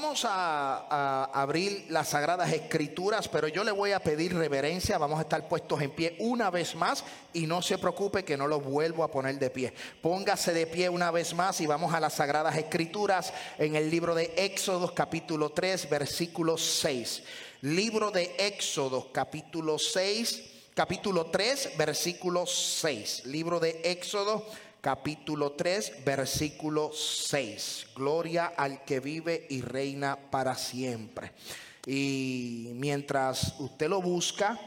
Vamos a, abrir las sagradas escrituras, pero yo le voy a pedir reverencia. Vamos a estar puestos en pie una vez más y no se preocupe que no lo vuelvo a poner de pie. Póngase de pie una vez más y vamos a las sagradas escrituras en el libro de Éxodo capítulo 3 versículo 6. Libro de Éxodo capítulo 6, capítulo 3 versículo 6. Libro de Éxodo capítulo 3, versículo 6. Gloria al que vive y reina para siempre. Y mientras usted lo busca,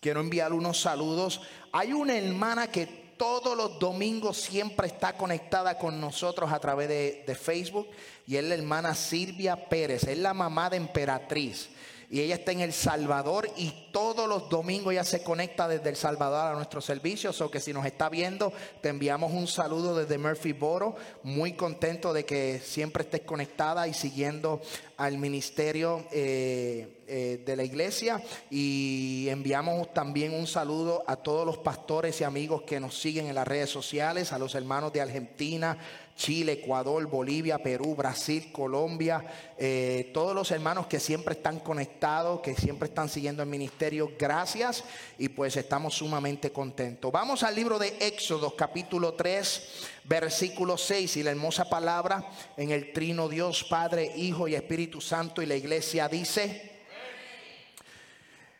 quiero enviar unos saludos. Hay una hermana que todos los domingos siempre está conectada con nosotros a través de, de Facebook y es la hermana Silvia Pérez, es la mamá de Emperatriz y ella está en El Salvador y todos los domingos ella se conecta desde El Salvador a nuestros servicios. O que si nos está viendo, te enviamos un saludo desde Murphy Boro. Muy contento de que siempre estés conectada y siguiendo al ministerio eh, eh, de la iglesia. Y enviamos también un saludo a todos los pastores y amigos que nos siguen en las redes sociales, a los hermanos de Argentina, Chile, Ecuador, Bolivia, Perú, Brasil, Colombia, eh, todos los hermanos que siempre están conectados, que siempre están siguiendo el ministerio, gracias y pues estamos sumamente contentos. Vamos al libro de Éxodo, capítulo 3, versículo 6 y la hermosa palabra en el trino Dios, Padre, Hijo y Espíritu Santo y la iglesia dice,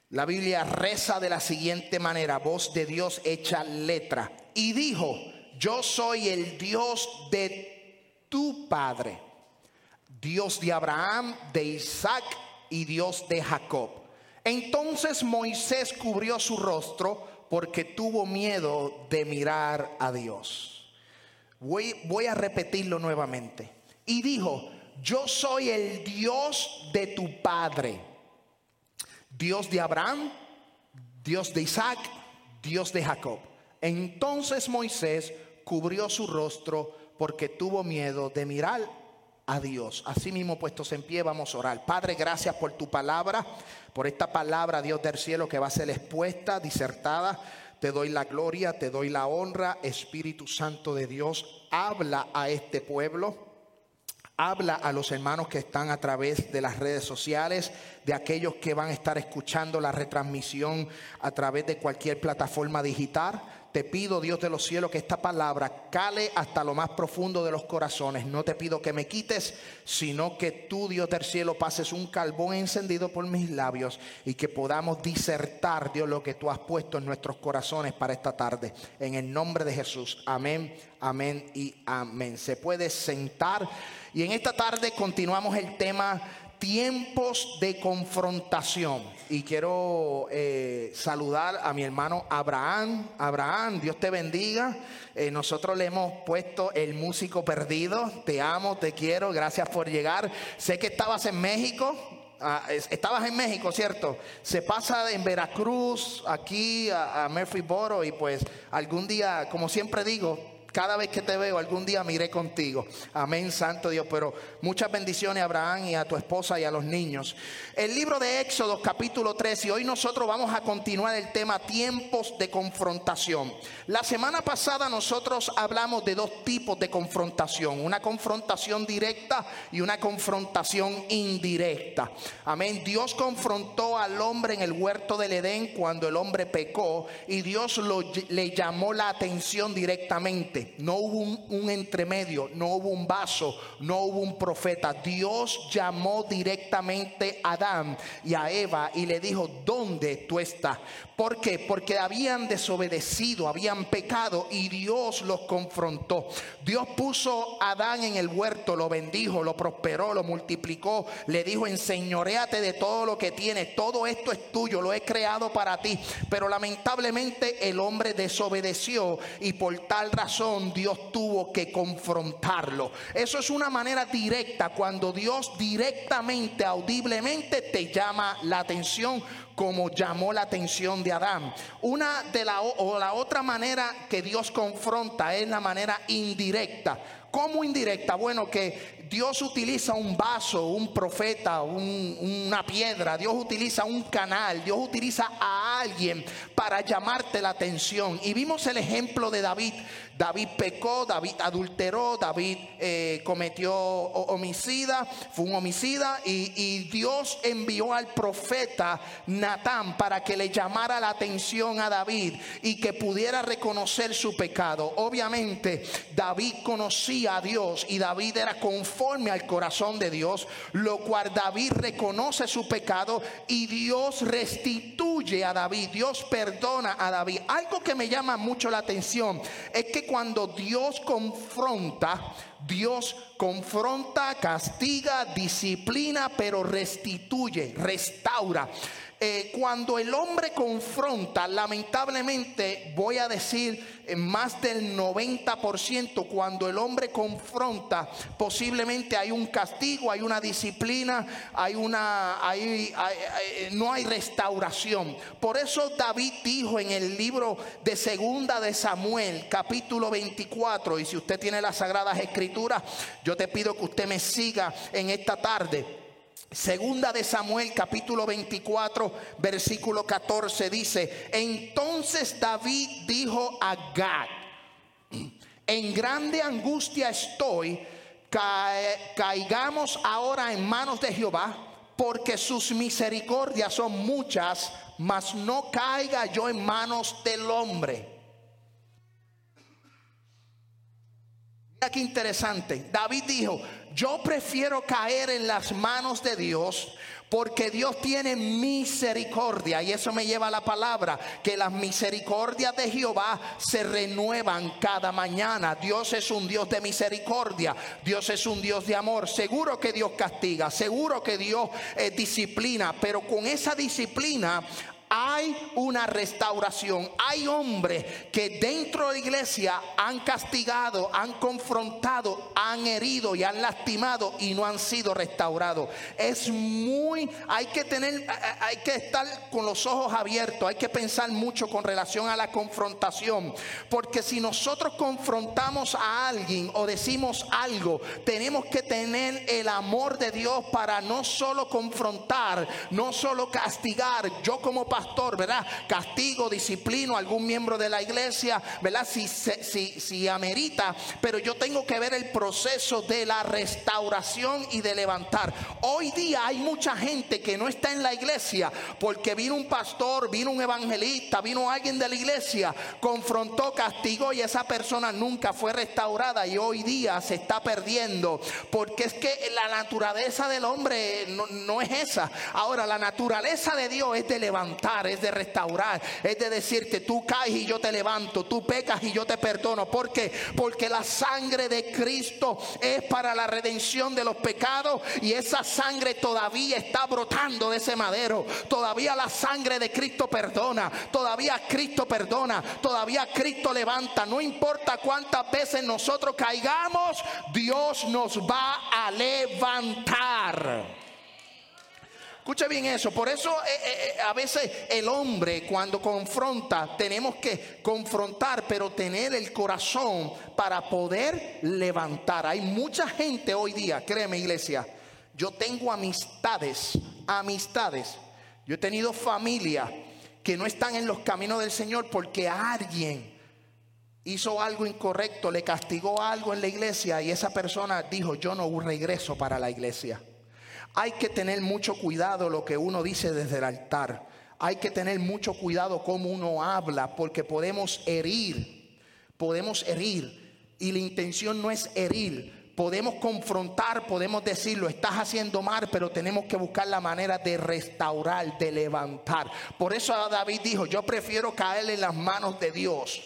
la Biblia reza de la siguiente manera, voz de Dios hecha letra, y dijo, yo soy el Dios de tu Padre, Dios de Abraham, de Isaac y Dios de Jacob. Entonces Moisés cubrió su rostro porque tuvo miedo de mirar a Dios. Voy, a repetirlo nuevamente. Y dijo, yo soy el Dios de tu Padre, Dios de Abraham, Dios de Isaac, Dios de Jacob. Entonces Moisés cubrió su rostro porque tuvo miedo de mirar a Dios. Así mismo puestos en pie vamos a orar. Padre, gracias por tu palabra, por esta palabra, Dios del cielo, que va a ser expuesta, disertada. Te doy la gloria, te doy la honra, Espíritu Santo de Dios. Habla a este pueblo. Habla a los hermanos que están a través de las redes sociales, de aquellos que van a estar escuchando la retransmisión a través de cualquier plataforma digital. Te pido, Dios de los cielos, que esta palabra cale hasta lo más profundo de los corazones. No te pido que me quites, sino que tú, Dios del cielo, pases un carbón encendido por mis labios y que podamos disertar, Dios, lo que tú has puesto en nuestros corazones para esta tarde. En el nombre de Jesús. Amén, amén y amén. Se puede sentar. Y en esta tarde continuamos el tema tiempos de confrontación. Y quiero eh, saludar a mi hermano Abraham. Abraham, Dios te bendiga. Eh, nosotros le hemos puesto el músico perdido. Te amo, te quiero. Gracias por llegar. Sé que estabas en México. Ah, estabas en México, ¿cierto? Se pasa en Veracruz, aquí a, a Murphyboro y pues algún día, como siempre digo, cada vez que te veo, algún día miré contigo. Amén, Santo Dios. Pero muchas bendiciones a Abraham y a tu esposa y a los niños. El libro de Éxodo, capítulo 3. Y hoy nosotros vamos a continuar el tema tiempos de confrontación. La semana pasada nosotros hablamos de dos tipos de confrontación. Una confrontación directa y una confrontación indirecta. Amén. Dios confrontó al hombre en el huerto del Edén cuando el hombre pecó. Y Dios le llamó la atención directamente. No hubo un, un, entremedio, no hubo un vaso, no hubo un profeta. Dios llamó directamente a Adán y a Eva y le dijo, ¿dónde tú estás? ¿Por qué? Porque habían desobedecido, habían pecado y Dios los confrontó. Dios puso a Adán en el huerto, lo bendijo, lo prosperó, lo multiplicó, le dijo, enseñoreate de todo lo que tienes, todo esto es tuyo, lo he creado para ti. Pero lamentablemente el hombre desobedeció y por tal razón Dios tuvo que confrontarlo. Eso es una manera directa cuando Dios directamente, audiblemente te llama la atención como llamó la atención de Adán. Una de la o la otra manera que Dios confronta es la manera indirecta. ¿Cómo indirecta? Bueno, que Dios utiliza un vaso, un profeta, una piedra, Dios utiliza un canal, Dios utiliza a alguien para llamarte la atención. Y vimos el ejemplo de David. David pecó, David adulteró, David eh, cometió homicida, fue un homicida y, y, Dios envió al profeta Natán para que le llamara la atención a David y que pudiera reconocer su pecado. Obviamente David conocía a Dios y David era conforme al corazón de Dios, lo cual David reconoce su pecado y Dios restituye a David, Dios perdona a David. Algo que me llama mucho la atención es que cuando Dios confronta, Dios confronta, castiga, disciplina, pero restituye, restaura. Eh, cuando el hombre confronta, lamentablemente voy a decir en más del 90%, cuando el hombre confronta, posiblemente hay un castigo, hay una disciplina, hay una, no hay restauración. Por eso David dijo en el libro de Segunda de Samuel, capítulo 24, y si usted tiene las Sagradas Escrituras, yo te pido que usted me siga en esta tarde. Segunda de Samuel capítulo 24 versículo 14 dice, entonces David dijo a Gad, en grande angustia estoy, caigamos ahora en manos de Jehová, porque sus misericordias son muchas, mas no caiga yo en manos del hombre. Mira qué interesante. David dijo, yo prefiero caer en las manos de Dios porque Dios tiene misericordia y eso me lleva a la palabra que las misericordias de Jehová se renuevan cada mañana. Dios es un Dios de misericordia, Dios es un Dios de amor. Seguro que Dios castiga, seguro que Dios eh, disciplina, pero con esa disciplina hay una restauración. Hay hombres que dentro de la iglesia han castigado, han confrontado, han herido y han lastimado y no han sido restaurados. Es muy, hay que tener, hay que estar con los ojos abiertos, hay que pensar mucho con relación a la confrontación. Porque si nosotros confrontamos a alguien o decimos algo, tenemos que tener el amor de Dios para no solo confrontar, no solo castigar. Yo como pastor, pastor, ¿verdad? Castigo, disciplino algún miembro de la iglesia, ¿verdad? Si, si, si amerita, pero yo tengo que ver el proceso de la restauración y de levantar. Hoy día hay mucha gente que no está en la iglesia porque vino un pastor, vino un evangelista, vino alguien de la iglesia, confrontó, castigó y esa persona nunca fue restaurada y hoy día se está perdiendo porque es que la naturaleza del hombre no, no es esa. Ahora, la naturaleza de Dios es de levantar es de restaurar, es de decirte, tú caes y yo te levanto, tú pecas y yo te perdono. ¿Por qué? Porque la sangre de Cristo es para la redención de los pecados y esa sangre todavía está brotando de ese madero. Todavía la sangre de Cristo perdona, todavía Cristo perdona, todavía Cristo levanta. No importa cuántas veces nosotros caigamos, Dios nos va a levantar. Escuche bien eso. Por eso eh, eh, eh, a veces el hombre cuando confronta, tenemos que confrontar, pero tener el corazón para poder levantar. Hay mucha gente hoy día, créeme iglesia, yo tengo amistades, amistades. Yo he tenido familia que no están en los caminos del Señor porque alguien hizo algo incorrecto, le castigó algo en la iglesia y esa persona dijo, yo no regreso para la iglesia. Hay que tener mucho cuidado lo que uno dice desde el altar. Hay que tener mucho cuidado cómo uno habla porque podemos herir, podemos herir y la intención no es herir. Podemos confrontar, podemos decir, lo estás haciendo mal, pero tenemos que buscar la manera de restaurar, de levantar. Por eso David dijo, yo prefiero caer en las manos de Dios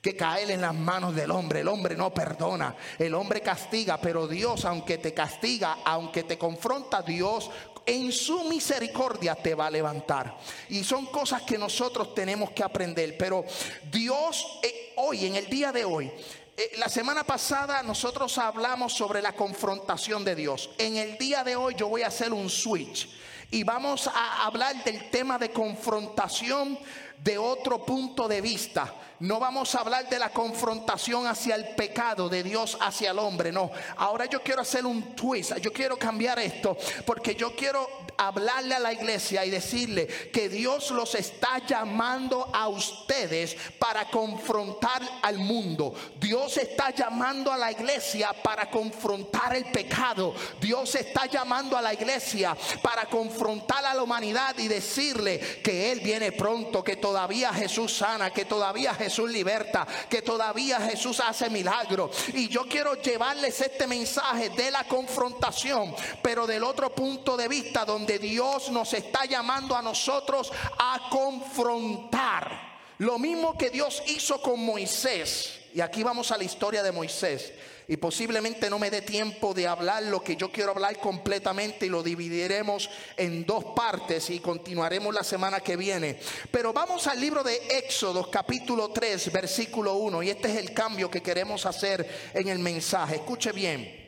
que caer en las manos del hombre. El hombre no perdona, el hombre castiga, pero Dios, aunque te castiga, aunque te confronta, Dios en su misericordia te va a levantar. Y son cosas que nosotros tenemos que aprender. Pero Dios eh, hoy, en el día de hoy, eh, la semana pasada nosotros hablamos sobre la confrontación de Dios. En el día de hoy yo voy a hacer un switch y vamos a hablar del tema de confrontación de otro punto de vista. No vamos a hablar de la confrontación hacia el pecado de Dios hacia el hombre, no. Ahora yo quiero hacer un twist, yo quiero cambiar esto, porque yo quiero hablarle a la iglesia y decirle que Dios los está llamando a ustedes para confrontar al mundo. Dios está llamando a la iglesia para confrontar el pecado. Dios está llamando a la iglesia para confrontar a la humanidad y decirle que Él viene pronto, todavía Jesús sana, que todavía Jesús liberta, que todavía Jesús hace milagros. Y yo quiero llevarles este mensaje de la confrontación, pero del otro punto de vista donde Dios nos está llamando a nosotros a confrontar. Lo mismo que Dios hizo con Moisés. Y aquí vamos a la historia de Moisés y posiblemente no me dé tiempo de hablar lo que yo quiero hablar completamente y lo dividiremos en dos partes y continuaremos la semana que viene. Pero vamos al libro de Éxodo capítulo 3 versículo 1 y este es el cambio que queremos hacer en el mensaje. Escuche bien.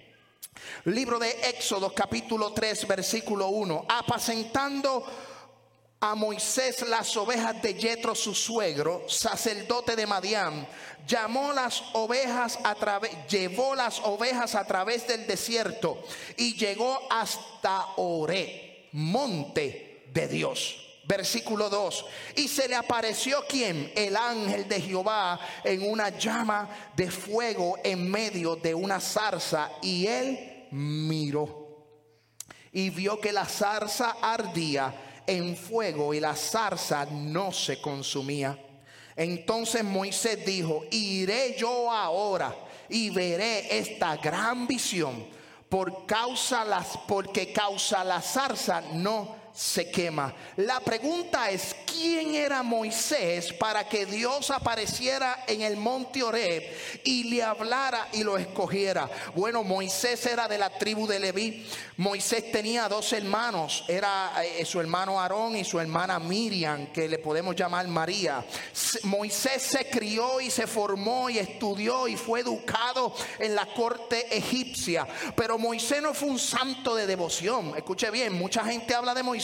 Libro de Éxodo capítulo 3 versículo 1. Apacentando a Moisés las ovejas de Jetro su suegro, sacerdote de Madián, llamó las ovejas a través, llevó las ovejas a través del desierto y llegó hasta Oré, monte de Dios. Versículo 2. Y se le apareció quien? El ángel de Jehová en una llama de fuego en medio de una zarza. Y él miró y vio que la zarza ardía en fuego y la zarza no se consumía. Entonces Moisés dijo, iré yo ahora y veré esta gran visión por causa las porque causa la zarza no se quema. La pregunta es, ¿quién era Moisés para que Dios apareciera en el monte Oreb y le hablara y lo escogiera? Bueno, Moisés era de la tribu de Leví. Moisés tenía dos hermanos, era eh, su hermano Aarón y su hermana Miriam, que le podemos llamar María. Moisés se crió y se formó y estudió y fue educado en la corte egipcia. Pero Moisés no fue un santo de devoción. Escuche bien, mucha gente habla de Moisés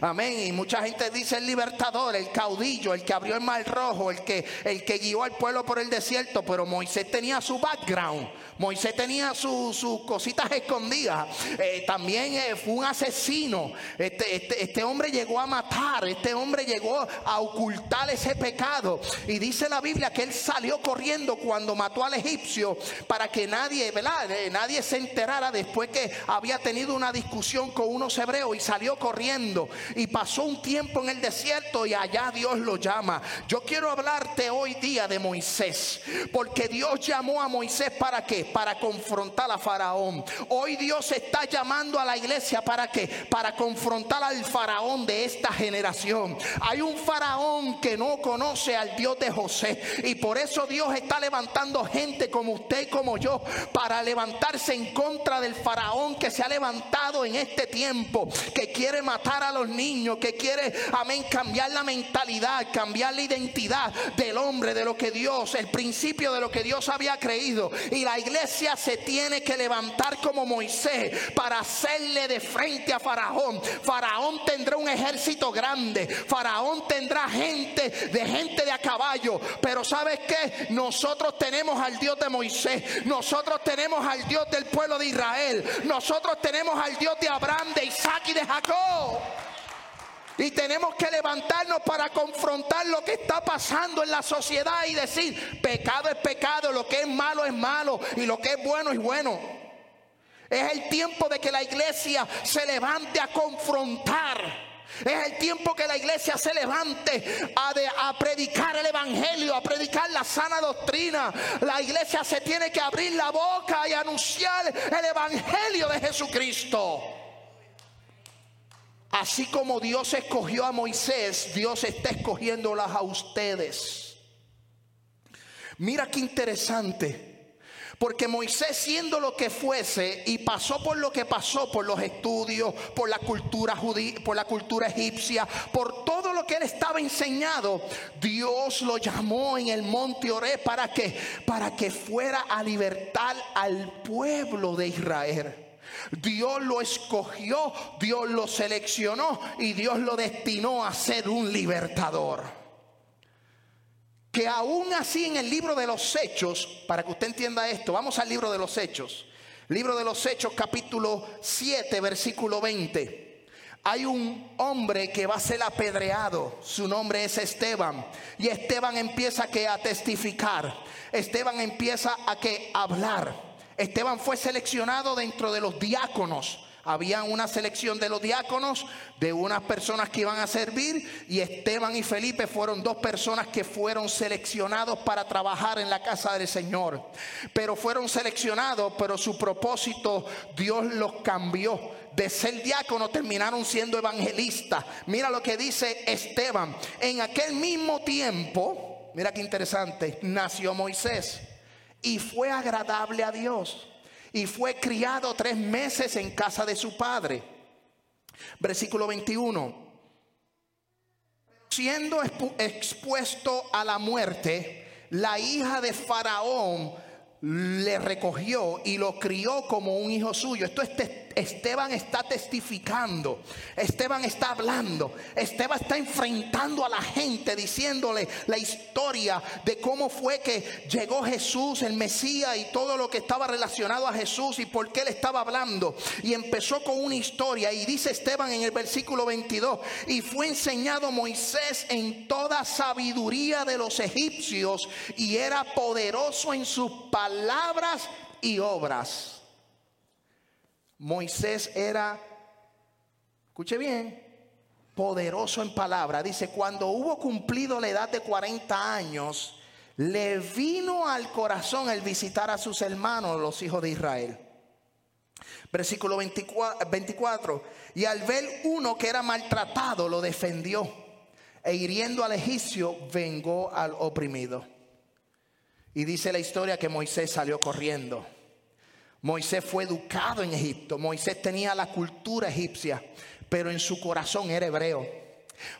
Amén. Y mucha gente dice el libertador, el caudillo, el que abrió el mar rojo, el que, el que guió al pueblo por el desierto. Pero Moisés tenía su background. Moisés tenía sus cositas escondidas. Eh, también eh, fue un asesino. Este, este, este, hombre llegó a matar. Este hombre llegó a ocultar ese pecado. Y dice la Biblia que él salió corriendo cuando mató al egipcio para que nadie, ¿verdad? Eh, nadie se enterara después que había tenido una discusión con unos hebreos y salió corriendo y pasó un tiempo en el desierto y allá Dios lo llama. Yo quiero hablarte hoy día de Moisés, porque Dios llamó a Moisés para Para confrontar a Faraón. Hoy Dios está llamando a la iglesia para qué? Para confrontar al Faraón de esta generación. Hay un Faraón que no conoce al Dios de José y por eso Dios está levantando gente como usted y como yo para levantarse en contra del Faraón que se ha levantado en este tiempo, que quiere matar a los niños, que quiere, amén, cambiar la mentalidad, cambiar la identidad del hombre, de lo que Dios, el principio de lo que Dios había creído. Y la iglesia se tiene que levantar como Moisés para hacerle de frente a Faraón. Faraón tendrá un ejército grande, Faraón tendrá gente de gente de a caballo, pero ¿sabes qué? Nosotros tenemos al Dios de Moisés, nosotros tenemos al Dios del pueblo de Israel, nosotros tenemos al Dios de Abraham, de Isaac y de Jacob. Y tenemos que levantarnos para confrontar lo que está pasando en la sociedad y decir, pecado es pecado, lo que es malo es malo y lo que es bueno es bueno. Es el tiempo de que la iglesia se levante a confrontar Es el tiempo que la iglesia se levante a, predicar el evangelio, a predicar la sana doctrina. La iglesia se tiene que abrir la boca y anunciar el evangelio de Jesucristo. Así como Dios escogió a Moisés, Dios está escogiéndolas a ustedes. Mira qué interesante. Porque Moisés siendo lo que fuese y pasó por lo que pasó, por los estudios, por la cultura judía, por la cultura egipcia, por todo lo que él estaba enseñado, Dios lo llamó en el monte Oré para que para que fuera a libertar al pueblo de Israel. Dios lo escogió, Dios lo seleccionó y Dios lo destinó a ser un libertador que aún así en el libro de los Hechos, para que usted entienda esto, vamos al libro de los Hechos. Libro de los Hechos capítulo 7, versículo 20. Hay un hombre que va a ser apedreado, su nombre es Esteban, y Esteban empieza que a testificar. Esteban empieza a que hablar. Esteban fue seleccionado dentro de los diáconos había una selección de los diáconos, de unas personas que iban a servir, y Esteban y Felipe fueron dos personas que fueron seleccionados para trabajar en la casa del Señor. Pero fueron seleccionados, pero su propósito Dios los cambió. De ser diácono terminaron siendo evangelistas. Mira lo que dice Esteban. En aquel mismo tiempo, mira qué interesante, nació Moisés y fue agradable a Dios y fue criado tres meses en casa de su padre. Versículo 21. Siendo expuesto a la muerte, la hija de Faraón le recogió y lo crió como un hijo suyo. Esto es Esteban está testificando, Esteban está hablando, Esteban está enfrentando a la gente diciéndole la historia de cómo fue que llegó Jesús, el Mesías y todo lo que estaba relacionado a Jesús y por qué él estaba hablando. Y empezó con una historia y dice Esteban en el versículo 22, y fue enseñado Moisés en toda sabiduría de los egipcios y era poderoso en sus palabras y obras. Moisés era, escuche bien, poderoso en palabra. Dice, cuando hubo cumplido la edad de 40 años, le vino al corazón el visitar a sus hermanos, los hijos de Israel. Versículo 24, Y al ver uno que era maltratado, lo defendió. E hiriendo al egipcio, vengó al oprimido. Y dice la historia que Moisés salió corriendo. Moisés fue educado en Egipto. Moisés tenía la cultura egipcia, pero en su corazón era hebreo.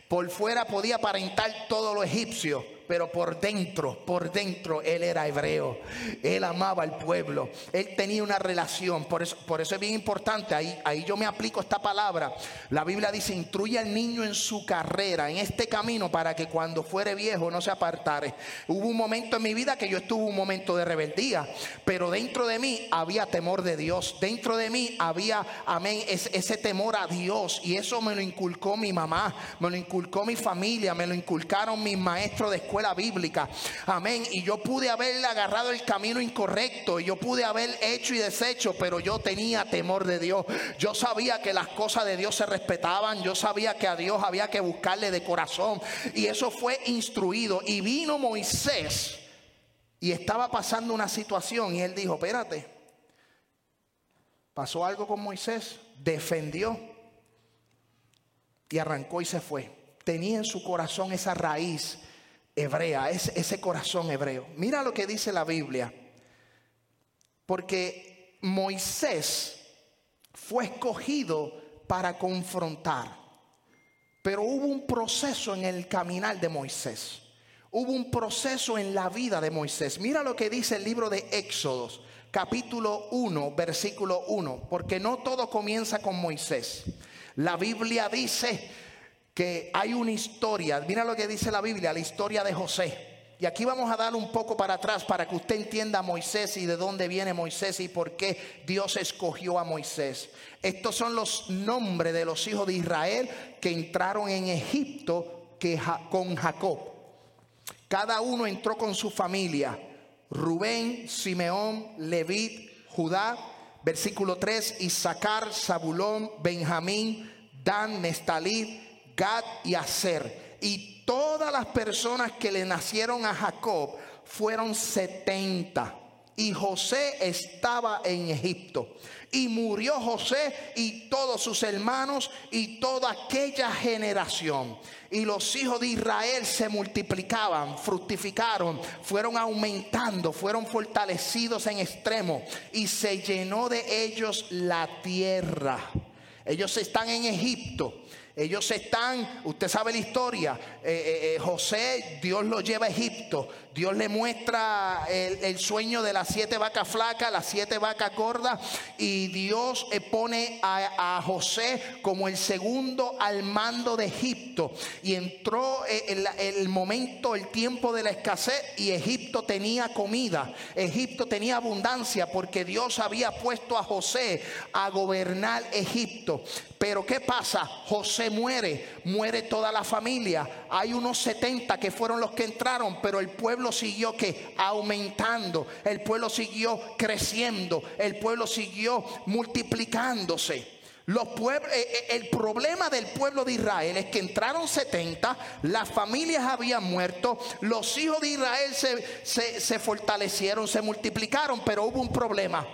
Por fuera podía aparentar todo lo egipcio, pero por dentro, por dentro, él era hebreo. Él amaba al pueblo. Él tenía una relación. Por eso, por eso es bien importante. Ahí, ahí yo me aplico esta palabra. La Biblia dice, instruye al niño en su carrera, en este camino, para que cuando fuere viejo no se apartare. Hubo un momento en mi vida que yo estuve un momento de rebeldía, pero dentro de mí había temor de Dios. Dentro de mí había, amén, ese temor a Dios. Y eso me lo inculcó mi mamá, me lo inculcó mi familia, me lo inculcaron mis maestros de escuela escuela bíblica. Amén. Y yo pude haberle agarrado el camino incorrecto. Y yo pude haber hecho y deshecho. Pero yo tenía temor de Dios. Yo sabía que las cosas de Dios se respetaban. Yo sabía que a Dios había que buscarle de corazón. Y eso fue instruido. Y vino Moisés. Y estaba pasando una situación. Y él dijo, espérate. Pasó algo con Moisés. Defendió. Y arrancó y se fue tenía en su corazón esa raíz hebrea, es ese corazón hebreo. Mira lo que dice la Biblia. Porque Moisés fue escogido para confrontar. Pero hubo un proceso en el caminar de Moisés. Hubo un proceso en la vida de Moisés. Mira lo que dice el libro de Éxodos, capítulo 1, versículo 1. Porque no todo comienza con Moisés. La Biblia dice que hay una historia, mira lo que dice la Biblia, la historia de José. Y aquí vamos a dar un poco para atrás para que usted entienda a Moisés y de dónde viene Moisés y por qué Dios escogió a Moisés. Estos son los nombres de los hijos de Israel que entraron en Egipto con Jacob. Cada uno entró con su familia. Rubén, Simeón, Levit, Judá. Versículo 3, Isaacar, Zabulón, Benjamín, Dan, Nestalí, Gad y Aser. Y todas las personas que le nacieron a Jacob fueron 70. Y José estaba en Egipto. Y murió José y todos sus hermanos y toda aquella generación. Y los hijos de Israel se multiplicaban, fructificaron, fueron aumentando, fueron fortalecidos en extremo. Y se llenó de ellos la tierra. Ellos están en Egipto ellos están, usted sabe la historia, eh, eh, eh, José, Dios lo lleva a Egipto, Dios le muestra el, sueño de las siete vacas flacas, las siete vacas gordas, y Dios pone a, José como el segundo al mando de Egipto. Y entró el, el momento, el tiempo de la escasez, y Egipto tenía comida, Egipto tenía abundancia, porque Dios había puesto a José a gobernar Egipto. Pero ¿qué pasa? José muere, muere toda la familia. Hay unos 70 que fueron los que entraron, pero el pueblo siguió que aumentando, el pueblo siguió creciendo, el pueblo siguió multiplicándose. Los eh, eh, el problema del pueblo de Israel es que entraron 70, las familias habían muerto, los hijos de Israel se, se fortalecieron, se multiplicaron, pero hubo un problema,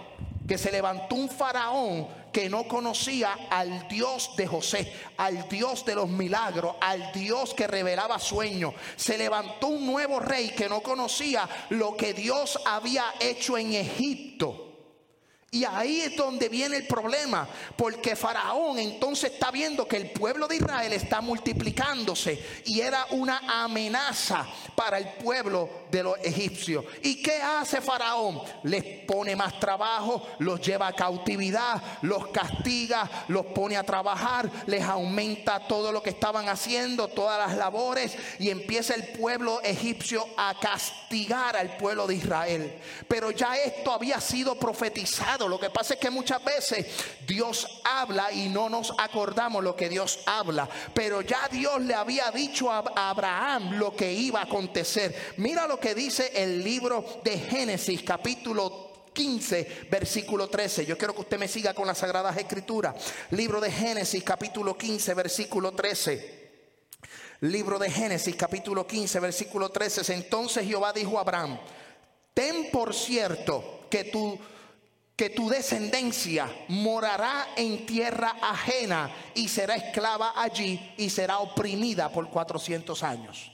que se levantó un faraón que no conocía al Dios de José, al Dios de los milagros, al Dios que revelaba sueños. Se levantó un nuevo rey que no conocía lo que Dios había hecho en Egipto. Y ahí es donde viene el problema, porque Faraón entonces está viendo que el pueblo de Israel está multiplicándose y era una amenaza para el pueblo de los egipcios. ¿Y qué hace Faraón? Les pone más trabajo, los lleva a cautividad, los castiga, los pone a trabajar, les aumenta todo lo que estaban haciendo, todas las labores y empieza el pueblo egipcio a castigar al pueblo de Israel. Pero ya esto había sido profetizado lo que pasa es que muchas veces Dios habla y no nos acordamos lo que Dios habla. Pero ya Dios le había dicho a Abraham lo que iba a acontecer. Mira lo que dice el libro de Génesis capítulo 15, versículo 13. Yo quiero que usted me siga con las Sagradas Escrituras. Libro de Génesis, capítulo 15, versículo 13. Libro de Génesis, capítulo 15, versículo 13. Entonces Jehová dijo a Abraham, ten por cierto que tú que tu descendencia morará en tierra ajena y será esclava allí y será oprimida por 400 años.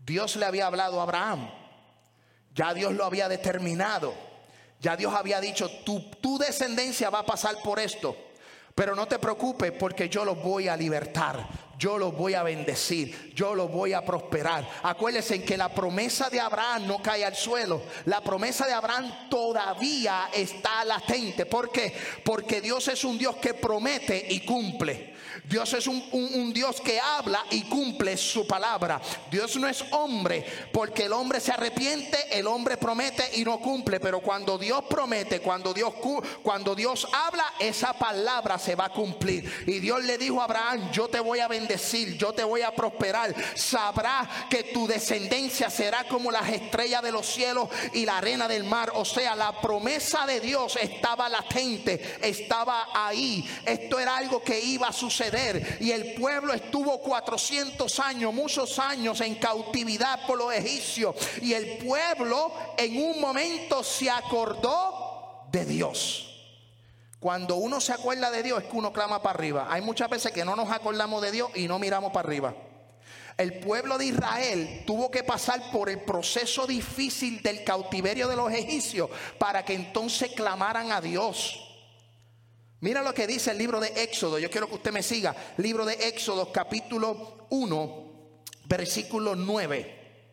Dios le había hablado a Abraham, ya Dios lo había determinado, ya Dios había dicho, tu, tu descendencia va a pasar por esto, pero no te preocupes porque yo los voy a libertar yo los voy a bendecir, yo los voy a prosperar. Acuérdense que la promesa de Abraham no cae al suelo, la promesa de Abraham todavía está latente. ¿Por qué? Porque Dios es un Dios que promete y cumple. Dios es un, Dios que habla y cumple su palabra. Dios no es hombre, porque el hombre se arrepiente, el hombre promete y no cumple. Pero cuando Dios promete, cuando Dios, cuando Dios habla, esa palabra se va a cumplir. Y Dios le dijo a Abraham, yo te voy a bendecir, yo te voy a prosperar. Sabrás que tu descendencia será como las estrellas de los cielos y la arena del mar. O sea, la promesa de Dios estaba latente, estaba ahí. Esto era algo que iba a suceder y el pueblo estuvo 400 años, muchos años en cautividad por los egipcios. Y el pueblo en un momento se acordó de Dios. Cuando uno se acuerda de Dios es que uno clama para arriba. Hay muchas veces que no nos acordamos de Dios y no miramos para arriba. El pueblo de Israel tuvo que pasar por el proceso difícil del cautiverio de los egipcios para que entonces clamaran a Dios. Mira lo que dice el libro de Éxodo. Yo quiero que usted me siga. Libro de Éxodo, capítulo 1, versículo 9.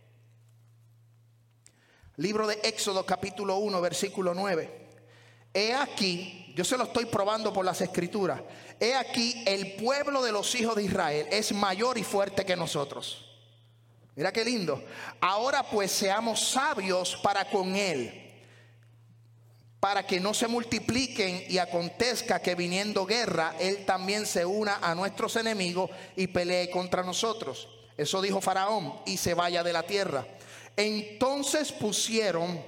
Libro de Éxodo, capítulo 1, versículo 9. He aquí, yo se lo estoy probando por las escrituras. He aquí, el pueblo de los hijos de Israel es mayor y fuerte que nosotros. Mira qué lindo. Ahora pues seamos sabios para con él para que no se multipliquen y acontezca que viniendo guerra, Él también se una a nuestros enemigos y pelee contra nosotros. Eso dijo Faraón, y se vaya de la tierra. Entonces pusieron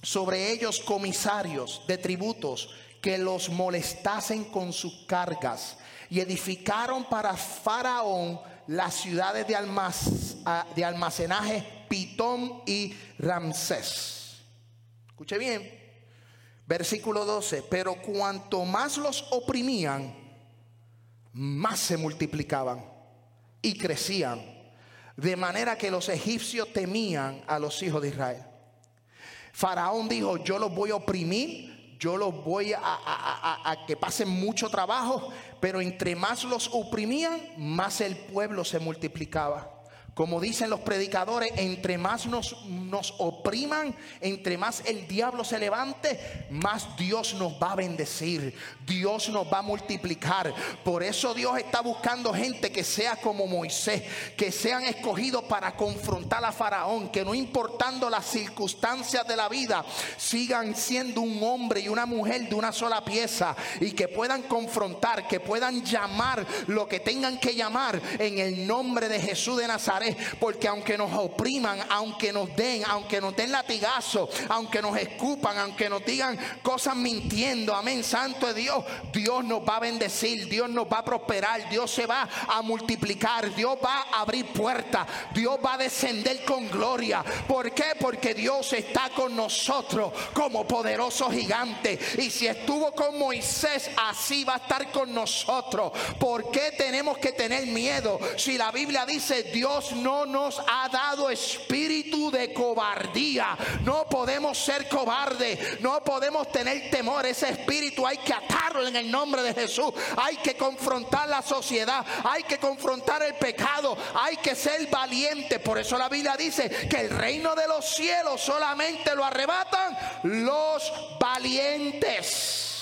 sobre ellos comisarios de tributos que los molestasen con sus cargas y edificaron para Faraón las ciudades de, ah, de almacenaje Pitón y Ramsés. Escuche bien. Versículo 12. Pero cuanto más los oprimían, más se multiplicaban y crecían. De manera que los egipcios temían a los hijos de Israel. Faraón dijo, yo los voy a oprimir, yo los voy a, a, que pasen mucho trabajo, pero entre más los oprimían, más el pueblo se multiplicaba. Como dicen los predicadores, entre más nos, nos, opriman, entre más el diablo se levante, más Dios nos va a bendecir, Dios nos va a multiplicar. Por eso Dios está buscando gente que sea como Moisés, que sean escogidos para confrontar a Faraón, que no importando las circunstancias de la vida, sigan siendo un hombre y una mujer de una sola pieza y que puedan confrontar, que puedan llamar lo que tengan que llamar en el nombre de Jesús de Nazaret porque aunque nos opriman, aunque nos den, aunque nos den latigazo, aunque nos escupan, aunque nos digan cosas mintiendo, amén, santo de Dios, Dios nos va a bendecir, Dios nos va a prosperar, Dios se va a multiplicar, Dios va a abrir puertas, Dios va a descender con gloria. ¿Por qué? Porque Dios está con nosotros como poderoso gigante. Y si estuvo con Moisés, así va a estar con nosotros. ¿Por qué tenemos que tener miedo? Si la Biblia dice Dios no nos ha dado espíritu de cobardía. No podemos ser cobardes, no podemos tener temor. Ese espíritu hay que atarlo en el nombre de Jesús. Hay que confrontar la sociedad, hay que confrontar el pecado, hay que ser valiente. Por eso la Biblia dice que el reino de los cielos solamente lo arrebatan los valientes.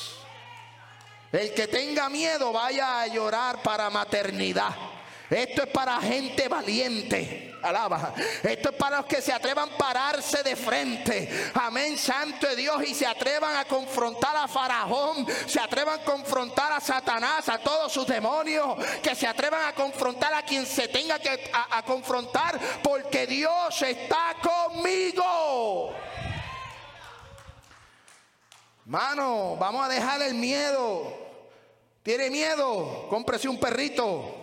El que tenga miedo vaya a llorar para maternidad. Esto es para gente valiente. Alaba. Esto es para los que se atrevan a pararse de frente. Amén, santo de Dios. Y se atrevan a confrontar a Faraón. Se atrevan a confrontar a Satanás, a todos sus demonios. Que se atrevan a confrontar a quien se tenga que a confrontar. Porque Dios está conmigo. Mano, vamos a dejar el miedo. ¿Tiene miedo? Cómprese un perrito.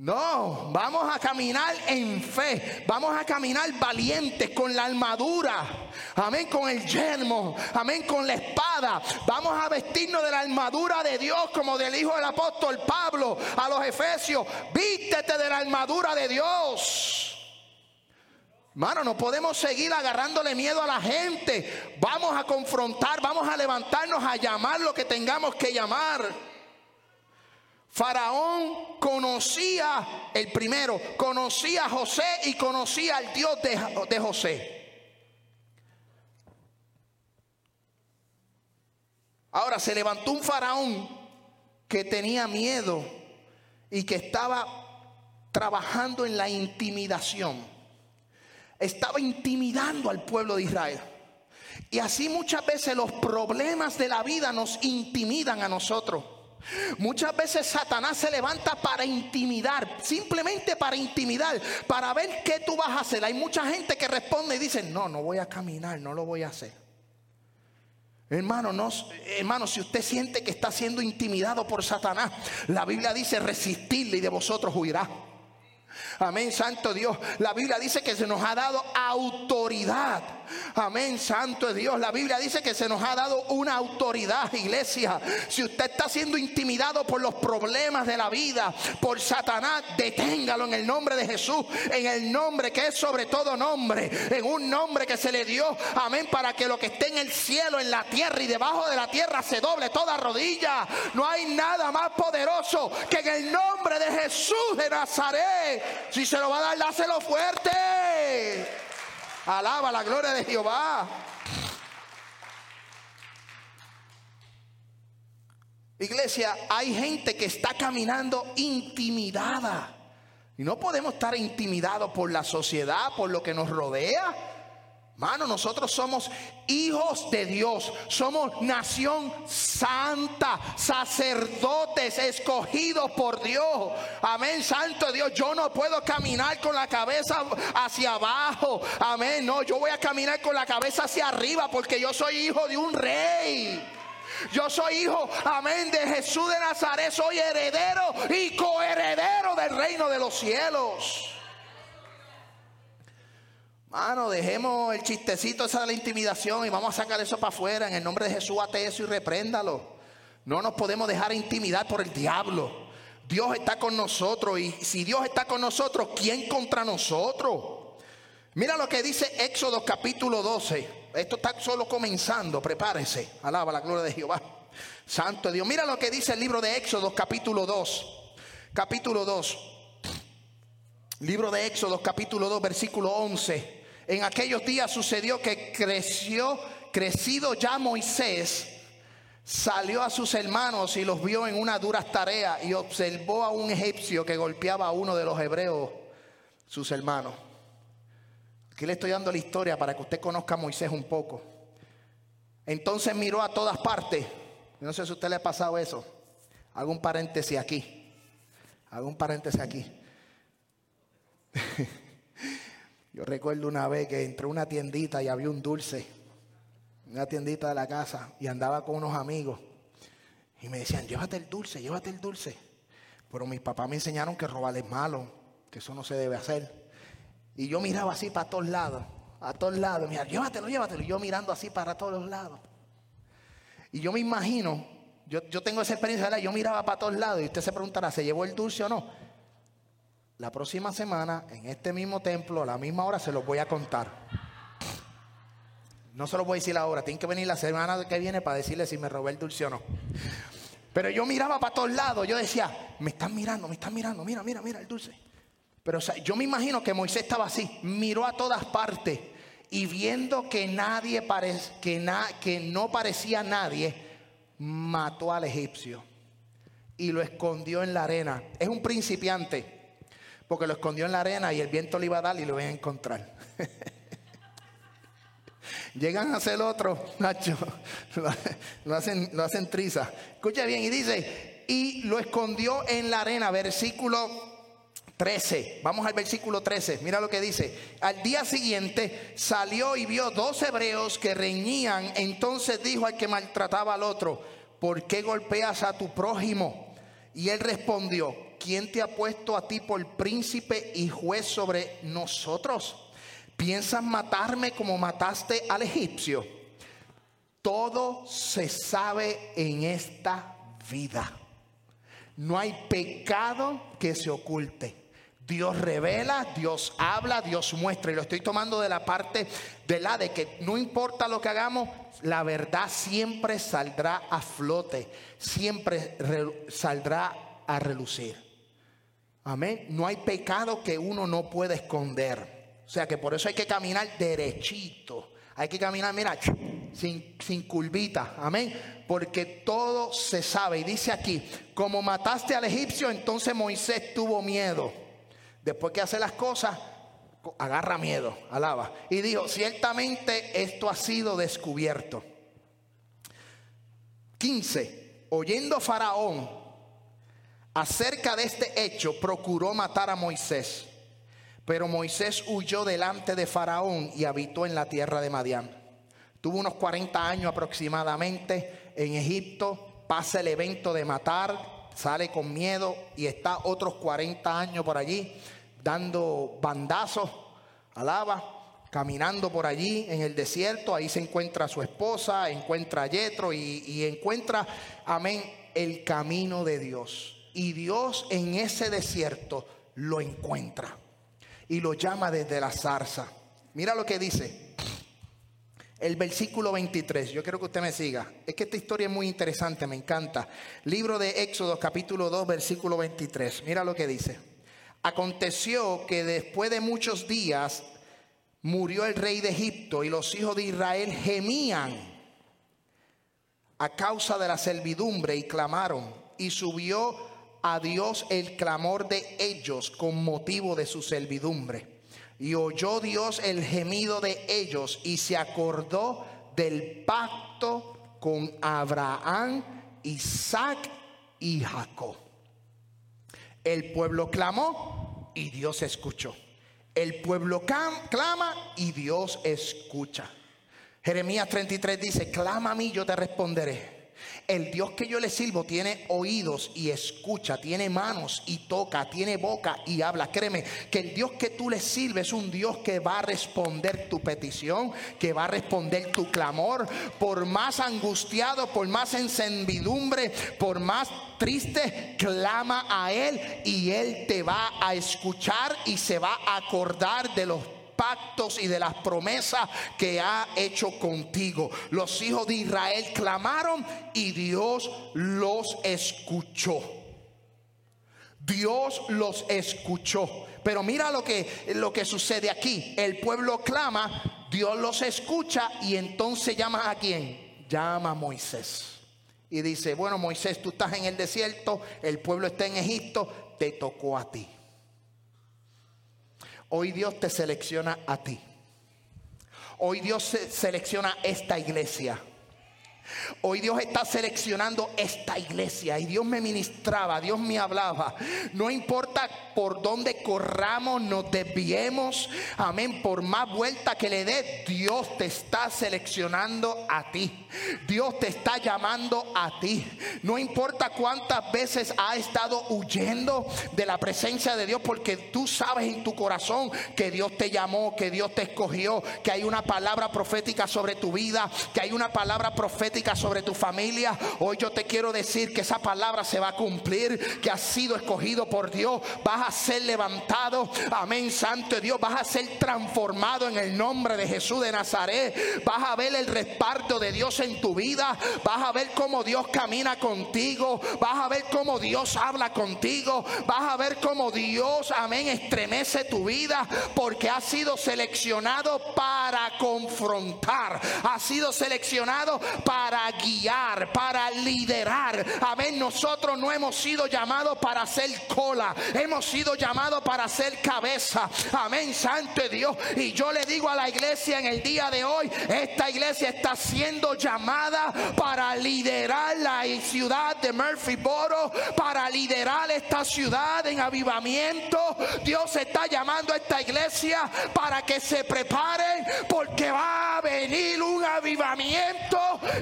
No, vamos a caminar en fe, vamos a caminar valientes con la armadura, amén, con el yermo, amén, con la espada. Vamos a vestirnos de la armadura de Dios como del hijo del apóstol Pablo a los efesios. Vístete de la armadura de Dios. Hermano, no podemos seguir agarrándole miedo a la gente. Vamos a confrontar, vamos a levantarnos a llamar lo que tengamos que llamar. Faraón conocía, el primero, conocía a José y conocía al Dios de, José. Ahora se levantó un faraón que tenía miedo y que estaba trabajando en la intimidación. Estaba intimidando al pueblo de Israel. Y así muchas veces los problemas de la vida nos intimidan a nosotros. Muchas veces Satanás se levanta para intimidar, simplemente para intimidar, para ver qué tú vas a hacer. Hay mucha gente que responde y dice, no, no voy a caminar, no lo voy a hacer. Hermano, no, hermano, si usted siente que está siendo intimidado por Satanás, la Biblia dice resistirle y de vosotros huirá. Amén, santo Dios. La Biblia dice que se nos ha dado autoridad. Amén, santo Dios. La Biblia dice que se nos ha dado una autoridad, iglesia. Si usted está siendo intimidado por los problemas de la vida, por Satanás, deténgalo en el nombre de Jesús. En el nombre que es sobre todo nombre. En un nombre que se le dio. Amén, para que lo que esté en el cielo, en la tierra y debajo de la tierra se doble toda rodilla. No hay nada más poderoso que en el nombre de Jesús de Nazaret si se lo va a dar, dáselo fuerte. Alaba la gloria de Jehová. Iglesia, hay gente que está caminando intimidada. Y no podemos estar intimidados por la sociedad, por lo que nos rodea. Hermano, nosotros somos hijos de Dios, somos nación santa, sacerdotes escogidos por Dios. Amén, santo Dios. Yo no puedo caminar con la cabeza hacia abajo. Amén, no, yo voy a caminar con la cabeza hacia arriba porque yo soy hijo de un rey. Yo soy hijo, amén, de Jesús de Nazaret. Soy heredero y coheredero del reino de los cielos. Mano, dejemos el chistecito esa de la intimidación y vamos a sacar eso para afuera. En el nombre de Jesús, ate eso y repréndalo. No nos podemos dejar intimidar por el diablo. Dios está con nosotros y si Dios está con nosotros, ¿quién contra nosotros? Mira lo que dice Éxodo capítulo 12. Esto está solo comenzando, prepárense. Alaba la gloria de Jehová. Santo Dios. Mira lo que dice el libro de Éxodo capítulo 2. Capítulo 2. Libro de Éxodo capítulo 2 versículo 11. En aquellos días sucedió que creció, crecido ya Moisés, salió a sus hermanos y los vio en una dura tarea y observó a un egipcio que golpeaba a uno de los hebreos, sus hermanos. Aquí le estoy dando la historia para que usted conozca a Moisés un poco. Entonces miró a todas partes. No sé si a usted le ha pasado eso. Hago un paréntesis aquí. Hago un paréntesis aquí. Yo recuerdo una vez que entré a una tiendita y había un dulce, una tiendita de la casa, y andaba con unos amigos. Y me decían, llévate el dulce, llévate el dulce. Pero mis papás me enseñaron que robar es malo, que eso no se debe hacer. Y yo miraba así para todos lados, a todos lados. Mira, llévatelo, llévatelo. Y yo mirando así para todos lados. Y yo me imagino, yo, yo tengo esa experiencia, ¿verdad? yo miraba para todos lados y usted se preguntará, ¿se llevó el dulce o no? La próxima semana, en este mismo templo, a la misma hora, se los voy a contar. No se los voy a decir ahora, tienen que venir la semana que viene para decirle si me robé el dulce o no. Pero yo miraba para todos lados, yo decía, me están mirando, me están mirando, mira, mira, mira el dulce. Pero yo me imagino que Moisés estaba así, miró a todas partes y viendo que nadie que, que no parecía nadie, mató al egipcio y lo escondió en la arena. Es un principiante porque lo escondió en la arena y el viento le iba a dar y lo iba a encontrar. Llegan a hacer otro, Nacho, lo, hacen, lo hacen triza. Escucha bien, y dice, y lo escondió en la arena, versículo 13. Vamos al versículo 13. Mira lo que dice. Al día siguiente salió y vio dos hebreos que reñían. Entonces dijo al que maltrataba al otro, ¿por qué golpeas a tu prójimo? Y él respondió, ¿quién te ha puesto a ti por príncipe y juez sobre nosotros? ¿Piensas matarme como mataste al egipcio? Todo se sabe en esta vida. No hay pecado que se oculte. Dios revela, Dios habla, Dios muestra. Y lo estoy tomando de la parte de la de que no importa lo que hagamos, la verdad siempre saldrá a flote, siempre saldrá a relucir. Amén. No hay pecado que uno no pueda esconder. O sea que por eso hay que caminar derechito. Hay que caminar, mira, sin, sin curvita. Amén. Porque todo se sabe. Y dice aquí, como mataste al egipcio, entonces Moisés tuvo miedo. Después que hace las cosas, agarra miedo, alaba. Y dijo, ciertamente esto ha sido descubierto. 15. Oyendo Faraón Acerca de este hecho, procuró matar a Moisés. Pero Moisés huyó delante de Faraón y habitó en la tierra de Madián. Tuvo unos 40 años aproximadamente en Egipto, pasa el evento de matar, sale con miedo y está otros 40 años por allí dando bandazos, alaba, caminando por allí en el desierto. Ahí se encuentra su esposa, encuentra a Yetro y, y encuentra, amén, el camino de Dios. Y Dios en ese desierto lo encuentra y lo llama desde la zarza. Mira lo que dice el versículo 23. Yo quiero que usted me siga. Es que esta historia es muy interesante, me encanta. Libro de Éxodo capítulo 2 versículo 23. Mira lo que dice. Aconteció que después de muchos días murió el rey de Egipto y los hijos de Israel gemían a causa de la servidumbre y clamaron y subió a Dios el clamor de ellos con motivo de su servidumbre. Y oyó Dios el gemido de ellos y se acordó del pacto con Abraham, Isaac y Jacob. El pueblo clamó y Dios escuchó. El pueblo clama y Dios escucha. Jeremías 33 dice, clama a mí, yo te responderé El Dios que yo le sirvo tiene oídos y escucha, tiene manos y toca, tiene boca y habla. Créeme que el Dios que tú le sirves es un Dios que va a responder tu petición, que va a responder tu clamor. Por más angustiado, por más encendidumbre, por más triste, clama a Él y Él te va a escuchar y se va a acordar de los pactos y de las promesas que ha hecho contigo. Los hijos de Israel clamaron y Dios los escuchó. Dios los escuchó. Pero mira lo que, lo que sucede aquí. El pueblo clama, Dios los escucha y entonces llama a quién? Llama a Moisés. Y dice, bueno Moisés, tú estás en el desierto, el pueblo está en Egipto, te tocó a ti. Hoy Dios te selecciona a ti. Hoy Dios selecciona esta iglesia. Hoy Dios está seleccionando esta iglesia y Dios me ministraba, Dios me hablaba. No importa por dónde corramos, nos desviemos, amén, por más vuelta que le dé, Dios te está seleccionando a ti. Dios te está llamando a ti. No importa cuántas veces ha estado huyendo de la presencia de Dios, porque tú sabes en tu corazón que Dios te llamó, que Dios te escogió, que hay una palabra profética sobre tu vida, que hay una palabra profética sobre tu familia. Hoy yo te quiero decir que esa palabra se va a cumplir, que has sido escogido por Dios, vas a ser levantado. Amén, Santo Dios, vas a ser transformado en el nombre de Jesús de Nazaret. Vas a ver el respaldo de Dios en tu vida. Vas a ver cómo Dios camina contigo. Vas a ver cómo Dios habla contigo. Vas a ver cómo Dios, amén, estremece tu vida porque ha sido seleccionado para confrontar. Ha sido seleccionado para guiar, para liderar. Amén. Nosotros no hemos sido llamados para hacer cola. Hemos sido llamados para hacer cabeza. Amén. Santo Dios. Y yo le digo a la iglesia en el día de hoy, esta iglesia está siendo llamada para liderar la ciudad de Murphyboro, para liderar esta ciudad en avivamiento. Dios está llamando a esta iglesia para que se preparen porque va a venir un avivamiento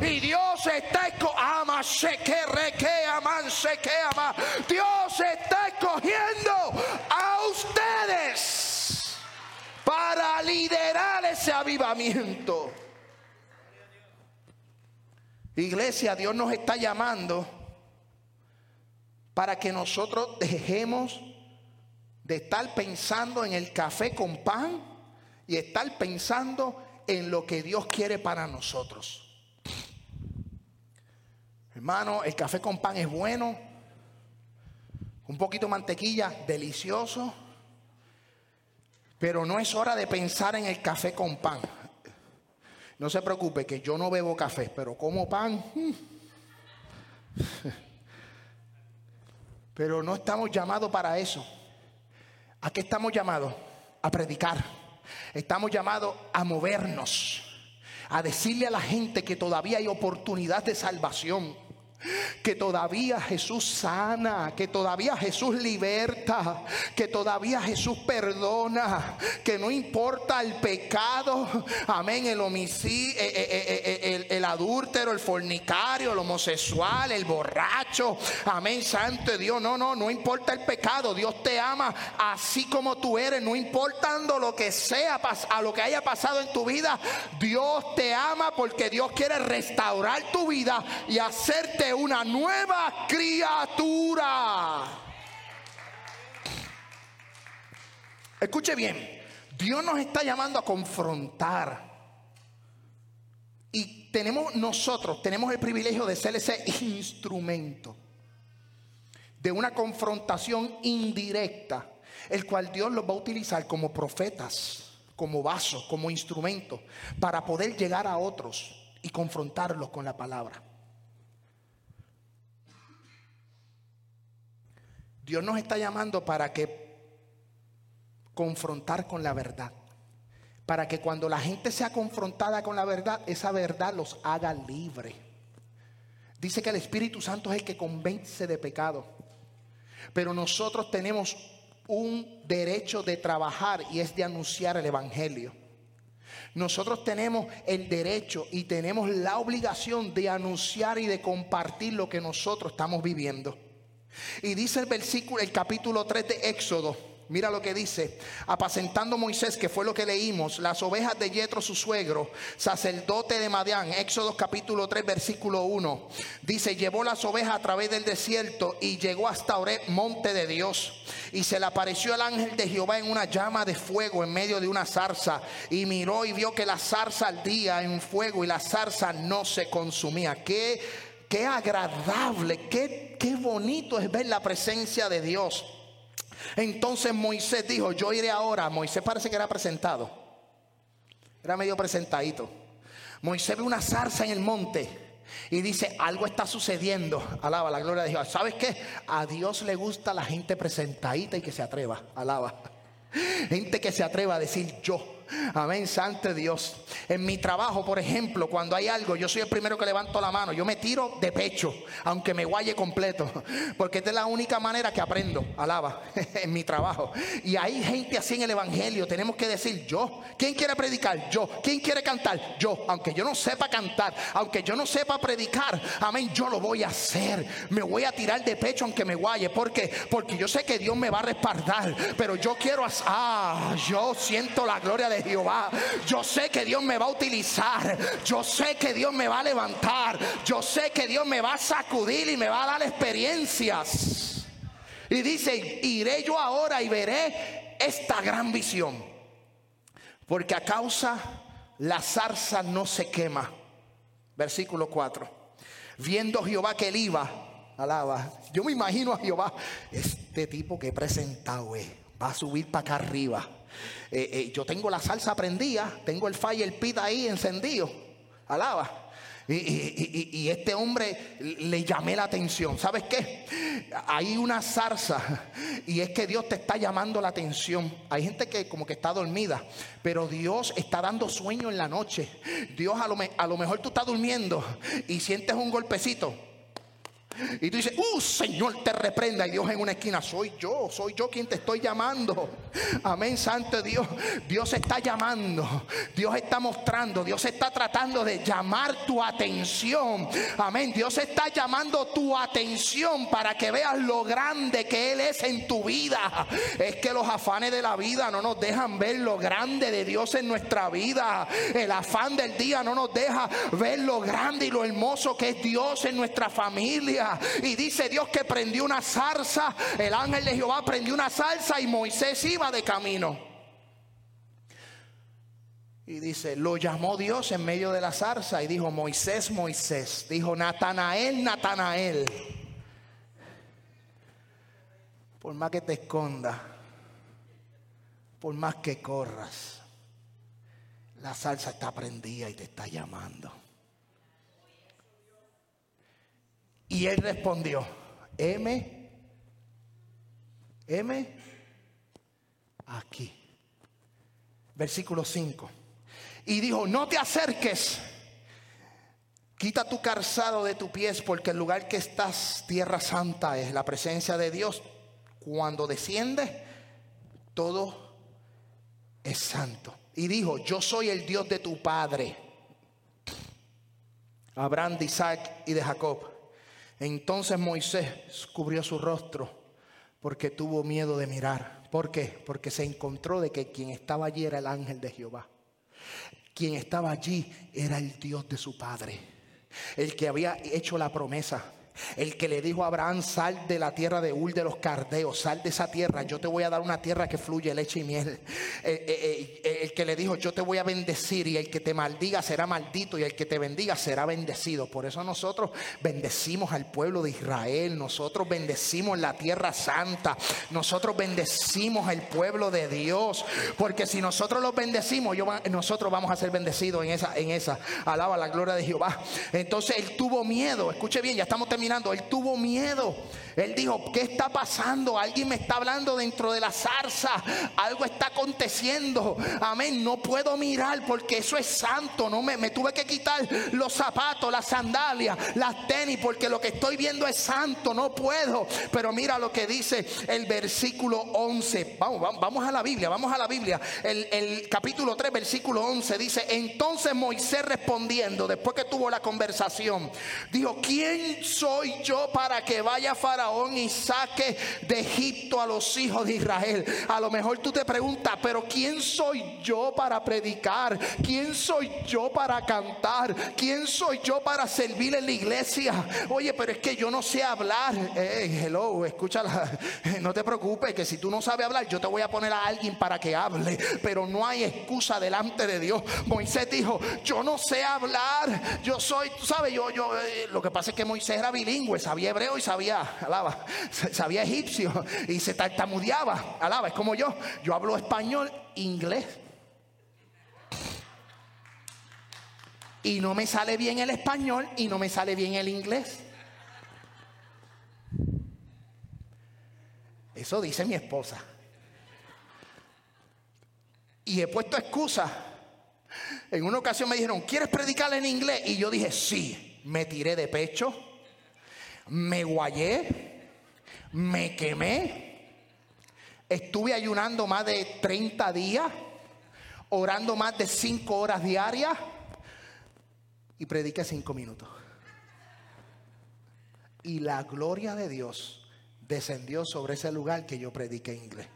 y Dios está ama Dios está escogiendo a ustedes para liderar ese avivamiento. Iglesia, Dios nos está llamando para que nosotros dejemos de estar pensando en el café con pan y estar pensando en lo que Dios quiere para nosotros. Hermano, el café con pan es bueno, un poquito de mantequilla, delicioso, pero no es hora de pensar en el café con pan. No se preocupe que yo no bebo café, pero como pan. Hmm. Pero no estamos llamados para eso. ¿A qué estamos llamados? A predicar. Estamos llamados a movernos, a decirle a la gente que todavía hay oportunidad de salvación que todavía Jesús sana, que todavía Jesús liberta, que todavía Jesús perdona, que no importa el pecado, amén, el homicidio, eh, eh, eh, el, el, adúltero, el fornicario, el homosexual, el borracho, amén, santo Dios, no, no, no importa el pecado, Dios te ama así como tú eres, no importando lo que sea, a lo que haya pasado en tu vida, Dios te ama porque Dios quiere restaurar tu vida y hacerte una nueva criatura. Escuche bien, Dios nos está llamando a confrontar. Y tenemos nosotros, tenemos el privilegio de ser ese instrumento de una confrontación indirecta, el cual Dios los va a utilizar como profetas, como vasos, como instrumento, para poder llegar a otros y confrontarlos con la palabra. Dios nos está llamando para que confrontar con la verdad. Para que cuando la gente sea confrontada con la verdad, esa verdad los haga libre. Dice que el Espíritu Santo es el que convence de pecado. Pero nosotros tenemos un derecho de trabajar y es de anunciar el Evangelio. nosotros tenemos el derecho y tenemos la obligación de anunciar y de compartir lo que nosotros estamos viviendo. Y dice el versículo, el capítulo 3 de Éxodo, Mira lo que dice, apacentando Moisés, que fue lo que leímos, las ovejas de Yetro su suegro, sacerdote de Madián, Éxodo capítulo 3 versículo 1. Dice, llevó las ovejas a través del desierto y llegó hasta Oré, monte de Dios. Y se le apareció el ángel de Jehová en una llama de fuego en medio de una zarza. Y miró y vio que la zarza ardía en fuego y la zarza no se consumía. Qué, qué agradable, qué, qué bonito es ver la presencia de Dios. Entonces Moisés dijo, yo iré ahora. Moisés parece que era presentado. Era medio presentadito. Moisés ve una zarza en el monte y dice, algo está sucediendo. Alaba la gloria de Dios. ¿Sabes qué? A Dios le gusta la gente presentadita y que se atreva. Alaba. Gente que se atreva a decir yo. Amén, santo Dios. En mi trabajo, por ejemplo, cuando hay algo, yo soy el primero que levanto la mano. Yo me tiro de pecho, aunque me guaye completo. Porque esta es la única manera que aprendo. Alaba, en mi trabajo. Y hay gente así en el Evangelio. Tenemos que decir yo. ¿Quién quiere predicar? Yo. ¿Quién quiere cantar? Yo. Aunque yo no sepa cantar, aunque yo no sepa predicar, amén, yo lo voy a hacer. Me voy a tirar de pecho aunque me guaye. ¿Por qué? Porque yo sé que Dios me va a respaldar. Pero yo quiero, ah, yo siento la gloria de Jehová. Yo sé que Dios me va a utilizar. Yo sé que Dios me va a levantar. Yo sé que Dios me va a sacudir y me va a dar experiencias. Y dice, iré yo ahora y veré esta gran visión. Porque a causa la zarza no se quema. Versículo 4. Viendo Jehová que él iba, alaba. Yo me imagino a Jehová, este tipo que he presentado, va a subir para acá arriba eh, eh, yo tengo la salsa prendida, tengo el fire pit ahí encendido. Alaba. Y, este hombre le llamé la atención. ¿Sabes qué? Hay una zarza y es que Dios te está llamando la atención. Hay gente que como que está dormida, pero Dios está dando sueño en la noche. Dios a lo, a lo mejor tú estás durmiendo y sientes un golpecito. Y tú dices, uh, Señor, te reprenda. Y Dios en una esquina, soy yo, soy yo quien te estoy llamando. Amén, Santo Dios. Dios está llamando, Dios está mostrando, Dios está tratando de llamar tu atención. Amén, Dios está llamando tu atención para que veas lo grande que Él es en tu vida. Es que los afanes de la vida no nos dejan ver lo grande de Dios en nuestra vida. El afán del día no nos deja ver lo grande y lo hermoso que es Dios en nuestra familia. Y dice Dios que prendió una zarza. El ángel de Jehová prendió una zarza y Moisés iba de camino. Y dice, lo llamó Dios en medio de la zarza y dijo, Moisés, Moisés. Dijo, Natanael, Natanael. Por más que te esconda, por más que corras, la salsa está prendida y te está llamando. Y él respondió, M, M, aquí. Versículo 5. Y dijo, no te acerques, quita tu calzado de tu pies, porque el lugar que estás, tierra santa, es la presencia de Dios. Cuando desciende, todo es santo. Y dijo, yo soy el Dios de tu padre, Abraham, de Isaac y de Jacob. Entonces Moisés cubrió su rostro porque tuvo miedo de mirar. ¿Por qué? Porque se encontró de que quien estaba allí era el ángel de Jehová. Quien estaba allí era el Dios de su padre. El que había hecho la promesa. El que le dijo a Abraham, sal de la tierra de Ur de los Cardeos, sal de esa tierra, yo te voy a dar una tierra que fluye leche y miel. Eh, eh, eh, el que le dijo, yo te voy a bendecir y el que te maldiga será maldito y el que te bendiga será bendecido. Por eso nosotros bendecimos al pueblo de Israel, nosotros bendecimos la tierra santa, nosotros bendecimos al pueblo de Dios, porque si nosotros los bendecimos, nosotros vamos a ser bendecidos en esa, en esa. Alaba la gloria de Jehová. Entonces él tuvo miedo, escuche bien, ya estamos terminando caminando, él tuvo miedo. Él dijo, ¿qué está pasando? Alguien me está hablando dentro de la zarza. Algo está aconteciendo. Amén. No puedo mirar porque eso es santo. No me, me tuve que quitar los zapatos, las sandalias, las tenis, porque lo que estoy viendo es santo. No puedo. Pero mira lo que dice el versículo 11. Vamos, vamos a la Biblia, vamos a la Biblia. El, el capítulo 3, versículo 11 dice, entonces Moisés respondiendo, después que tuvo la conversación, dijo, ¿quién soy yo para que vaya Faraón? y saque de Egipto a los hijos de Israel. A lo mejor tú te preguntas, pero ¿quién soy yo para predicar? ¿Quién soy yo para cantar? ¿Quién soy yo para servir en la iglesia? Oye, pero es que yo no sé hablar. hello, escúchala. No te preocupes, que si tú no sabes hablar, yo te voy a poner a alguien para que hable. Pero no hay excusa delante de Dios. Moisés dijo, yo no sé hablar. Yo soy, tú sabes, yo, yo, eh, lo que pasa es que Moisés era bilingüe, sabía hebreo y sabía sabía egipcio y se tartamudeaba, alaba, es como yo, yo hablo español, inglés. Y no me sale bien el español y no me sale bien el inglés. Eso dice mi esposa. Y he puesto excusa. En una ocasión me dijeron, ¿quieres predicar en inglés? Y yo dije, sí, me tiré de pecho me guayé, me quemé, estuve ayunando más de 30 días, orando más de 5 horas diarias y prediqué 5 minutos. Y la gloria de Dios descendió sobre ese lugar que yo prediqué inglés.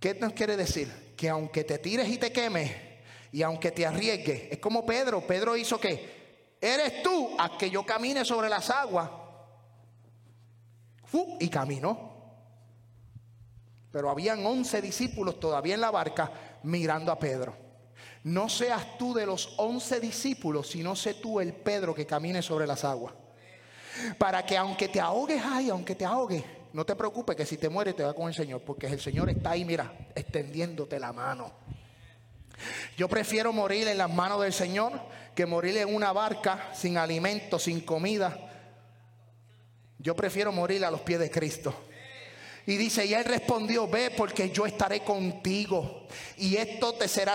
¿Qué nos quiere decir? Que aunque te tires y te quemes y aunque te arriesgues, es como Pedro. Pedro hizo que eres tú a que yo camine sobre las aguas. y caminó. Pero habían once discípulos todavía en la barca mirando a Pedro. No seas tú de los once discípulos, sino sé tú el Pedro que camine sobre las aguas. Para que aunque te ahogues, ay, aunque te ahogues, no te preocupes que si te mueres te va con el Señor, porque el Señor está ahí, mira, extendiéndote la mano. Yo prefiero morir en las manos del Señor que morir en una barca sin alimento, sin comida. Yo prefiero morir a los pies de Cristo. Y dice, y él respondió, ve porque yo estaré contigo. Y esto te será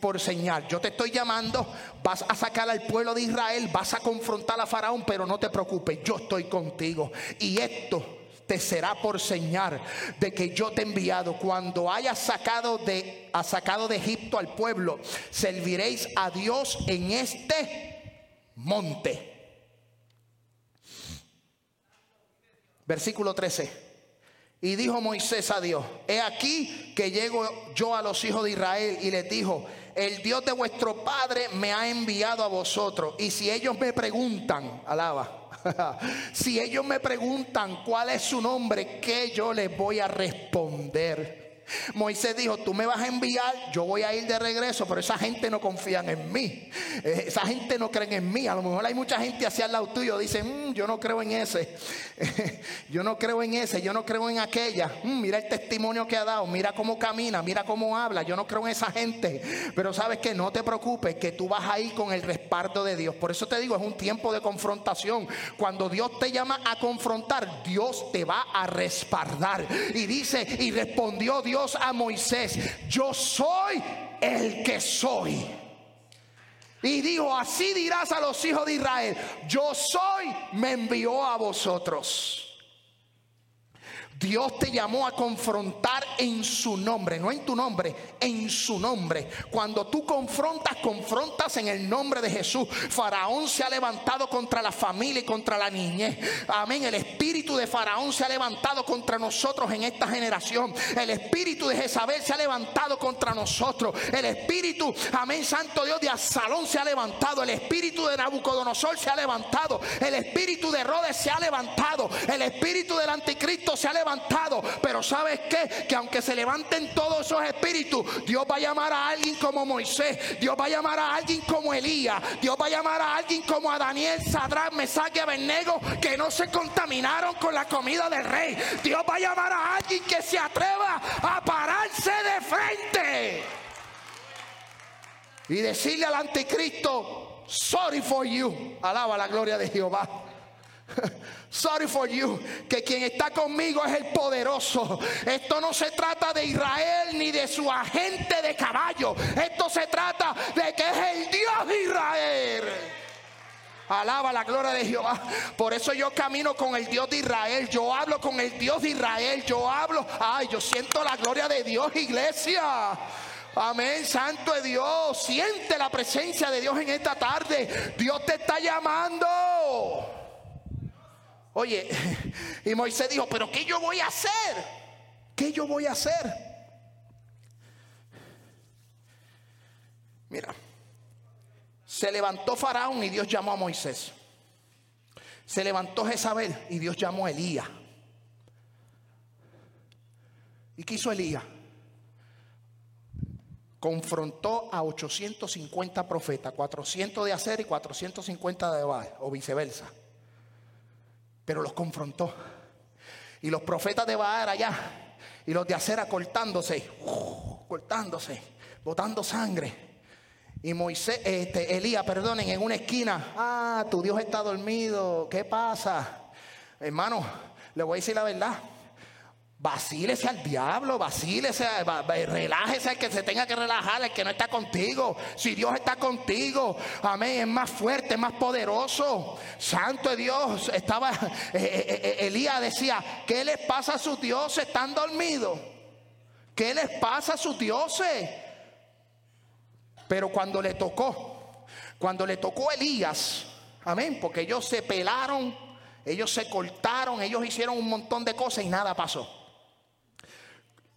por señal. Yo te estoy llamando, vas a sacar al pueblo de Israel, vas a confrontar a Faraón, pero no te preocupes, yo estoy contigo. Y esto te será por señal de que yo te he enviado. Cuando hayas sacado de, ha sacado de Egipto al pueblo, serviréis a Dios en este monte. Versículo 13. Y dijo Moisés a Dios, he aquí que llego yo a los hijos de Israel y les dijo, el Dios de vuestro Padre me ha enviado a vosotros. Y si ellos me preguntan, alaba, si ellos me preguntan cuál es su nombre, ¿qué yo les voy a responder? Moisés dijo, tú me vas a enviar, yo voy a ir de regreso, pero esa gente no confía en mí. Eh, esa gente no cree en mí. A lo mejor hay mucha gente hacia el lado tuyo, dicen, mm, yo no creo en ese. yo no creo en ese, yo no creo en aquella. Mm, mira el testimonio que ha dado, mira cómo camina, mira cómo habla. Yo no creo en esa gente. Pero sabes que no te preocupes, que tú vas a ir con el respaldo de Dios. Por eso te digo, es un tiempo de confrontación. Cuando Dios te llama a confrontar, Dios te va a respaldar. Y dice, y respondió Dios Dios a Moisés, yo soy el que soy. Y dijo, así dirás a los hijos de Israel, yo soy, me envió a vosotros. Dios te llamó a confrontar en su nombre, no en tu nombre, en su nombre. Cuando tú confrontas, confrontas en el nombre de Jesús. Faraón se ha levantado contra la familia y contra la niñez. Amén. El espíritu de Faraón se ha levantado contra nosotros en esta generación. El espíritu de Jezabel se ha levantado contra nosotros. El espíritu, amén, Santo Dios de Absalón se ha levantado. El espíritu de Nabucodonosor se ha levantado. El espíritu de Herodes se ha levantado. El espíritu del anticristo se ha levantado Pero ¿sabes qué? Que aunque se levanten todos esos espíritus, Dios va a llamar a alguien como Moisés. Dios va a llamar a alguien como Elías. Dios va a llamar a alguien como a Daniel, Sadrán, Mesaque, Abednego, que no se contaminaron con la comida del rey. Dios va a llamar a alguien que se atreva a pararse de frente. Y decirle al anticristo, sorry for you. Alaba la gloria de Jehová. Sorry for you, que quien está conmigo es el poderoso. Esto no se trata de Israel ni de su agente de caballo. Esto se trata de que es el Dios de Israel. Alaba la gloria de Jehová. Por eso yo camino con el Dios de Israel. Yo hablo con el Dios de Israel. Yo hablo. Ay, yo siento la gloria de Dios, iglesia. Amén, santo de Dios. Siente la presencia de Dios en esta tarde. Dios te está llamando. Oye, y Moisés dijo, pero ¿qué yo voy a hacer? ¿Qué yo voy a hacer? Mira, se levantó Faraón y Dios llamó a Moisés. Se levantó Jezabel y Dios llamó a Elías. ¿Y qué hizo Elías? Confrontó a 850 profetas, 400 de Acer y 450 de Baal, o viceversa pero los confrontó. Y los profetas de Baal allá, y los de Acera cortándose, cortándose, botando sangre. Y Moisés, este, Elías, perdonen, en una esquina, ah, tu Dios está dormido, ¿qué pasa? Hermano, le voy a decir la verdad. Vacílese al diablo, vacílese, relájese al que se tenga que relajar, el que no está contigo. Si Dios está contigo, amén, es más fuerte, es más poderoso. Santo de Dios, estaba, eh, eh, eh, Elías decía, ¿qué les pasa a sus dioses? ¿Están dormidos? ¿Qué les pasa a sus dioses? Pero cuando le tocó, cuando le tocó Elías, amén, porque ellos se pelaron, ellos se cortaron, ellos hicieron un montón de cosas y nada pasó.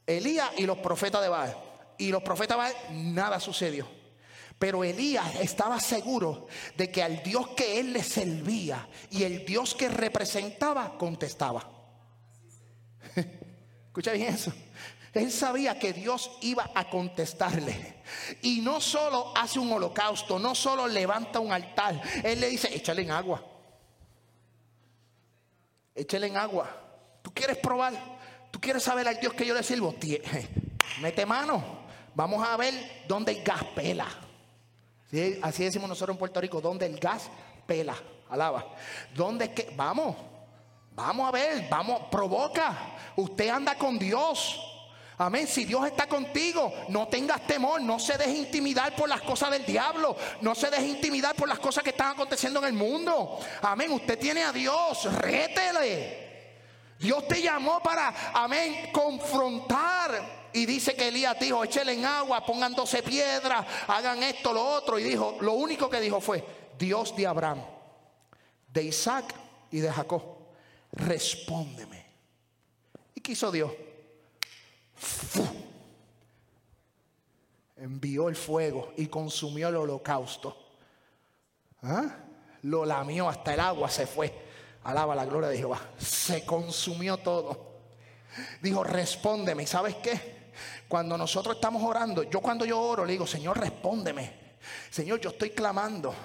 Elías y los profetas de Baal. Y los profetas de Baal, nada sucedió. Pero Elías estaba seguro de que al Dios que él le servía y el Dios que representaba contestaba. Escucha bien eso. Él sabía que Dios iba a contestarle. Y no solo hace un holocausto, no solo levanta un altar. Él le dice, échale en agua. Échale en agua. ¿Tú quieres probar? ¿Tú quieres saber al Dios que yo le sirvo? Mete mano. Vamos a ver dónde el gas pela. Así decimos nosotros en Puerto Rico, donde el gas pela. Alaba. ¿Dónde es que? Vamos. Vamos a ver. Vamos. Provoca. Usted anda con Dios. Amén. Si Dios está contigo, no tengas temor, no se deje intimidar por las cosas del diablo, no se deje intimidar por las cosas que están aconteciendo en el mundo. Amén. Usted tiene a Dios, rétele. Dios te llamó para, amén, confrontar. Y dice que Elías dijo, échele en agua, pongan 12 piedras, hagan esto, lo otro. Y dijo, lo único que dijo fue, Dios de Abraham, de Isaac y de Jacob, respóndeme. ¿Y qué hizo Dios? Envió el fuego y consumió el holocausto. ¿Ah? Lo lamió hasta el agua se fue. Alaba la gloria de Jehová. Se consumió todo. Dijo, respóndeme. ¿Y sabes qué? Cuando nosotros estamos orando, yo cuando yo oro le digo, Señor, respóndeme. Señor, yo estoy clamando.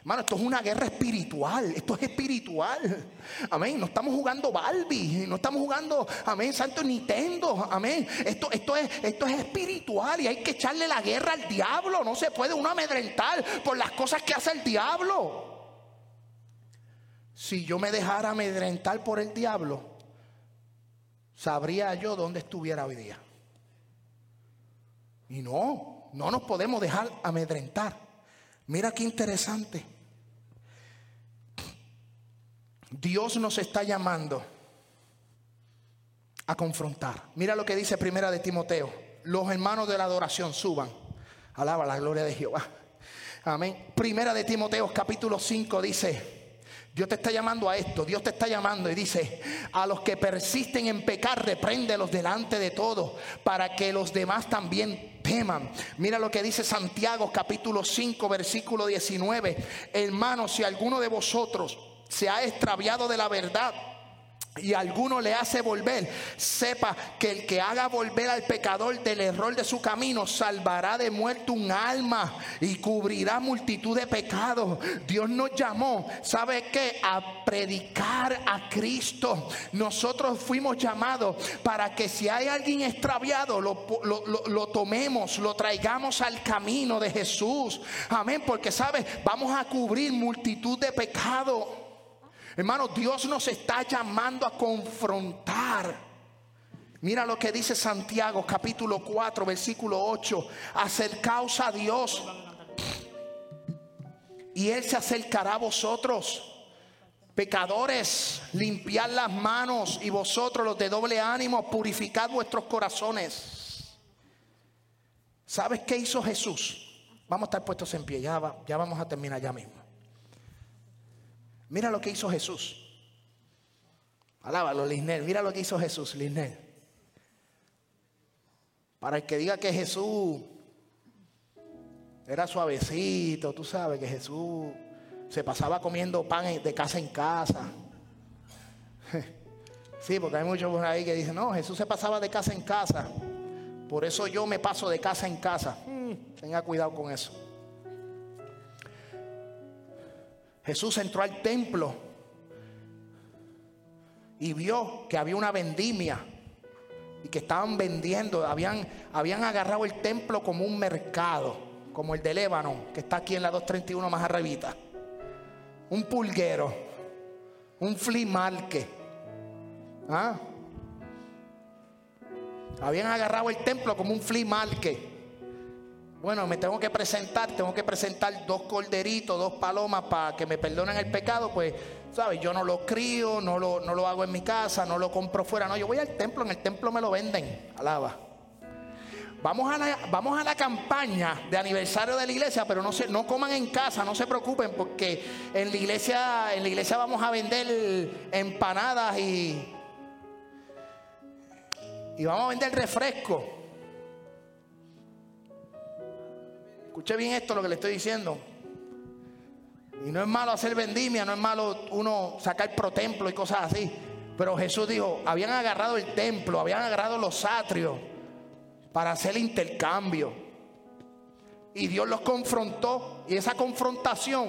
Hermano, esto es una guerra espiritual. Esto es espiritual. Amén. No estamos jugando Barbie. No estamos jugando, amén, Santo Nintendo. Amén. Esto, esto, es, esto es espiritual y hay que echarle la guerra al diablo. No se puede uno amedrentar por las cosas que hace el diablo. Si yo me dejara amedrentar por el diablo, sabría yo dónde estuviera hoy día. Y no, no nos podemos dejar amedrentar. Mira qué interesante. Dios nos está llamando a confrontar. Mira lo que dice Primera de Timoteo. Los hermanos de la adoración suban. Alaba la gloria de Jehová. Amén. Primera de Timoteo capítulo 5 dice, Dios te está llamando a esto, Dios te está llamando y dice, a los que persisten en pecar, repréndelos delante de todos, para que los demás también teman. Mira lo que dice Santiago capítulo 5 versículo 19. Hermanos, si alguno de vosotros se ha extraviado de la verdad, y alguno le hace volver, sepa que el que haga volver al pecador del error de su camino salvará de muerte un alma y cubrirá multitud de pecados. Dios nos llamó, ¿sabe qué? A predicar a Cristo. Nosotros fuimos llamados para que si hay alguien extraviado, lo, lo tomemos, lo traigamos al camino de Jesús. Amén, porque, ¿sabe? Vamos a cubrir multitud de pecados. Hermano, Dios nos está llamando a confrontar. Mira lo que dice Santiago capítulo 4 versículo 8. Acercaos a Dios y Él se acercará a vosotros. Pecadores, limpiad las manos y vosotros los de doble ánimo, purificad vuestros corazones. ¿Sabes qué hizo Jesús? Vamos a estar puestos en pie, ya, ya vamos a terminar ya mismo. Mira lo que hizo Jesús. Alábalo, Lisnel. Mira lo que hizo Jesús, Lisnel. Para el que diga que Jesús era suavecito, tú sabes que Jesús se pasaba comiendo pan de casa en casa. Sí, porque hay muchos por ahí que dicen, no, Jesús se pasaba de casa en casa. Por eso yo me paso de casa en casa. Hmm, tenga cuidado con eso. Jesús entró al templo y vio que había una vendimia y que estaban vendiendo, habían, habían agarrado el templo como un mercado, como el de Lébano, que está aquí en la 231 más arribita un pulguero, un flimarque. ¿Ah? Habían agarrado el templo como un flimarque. Bueno, me tengo que presentar, tengo que presentar dos corderitos, dos palomas para que me perdonen el pecado, pues, ¿sabes? Yo no lo crío, no lo, no lo hago en mi casa, no lo compro fuera, no, yo voy al templo, en el templo me lo venden, alaba. Vamos a, la, vamos a la campaña de aniversario de la iglesia, pero no, se, no coman en casa, no se preocupen, porque en la iglesia, en la iglesia vamos a vender empanadas y, y vamos a vender refresco. Escuche bien esto lo que le estoy diciendo. Y no es malo hacer vendimia, no es malo uno sacar pro templo y cosas así. Pero Jesús dijo, habían agarrado el templo, habían agarrado los atrios para hacer intercambio. Y Dios los confrontó. Y esa confrontación,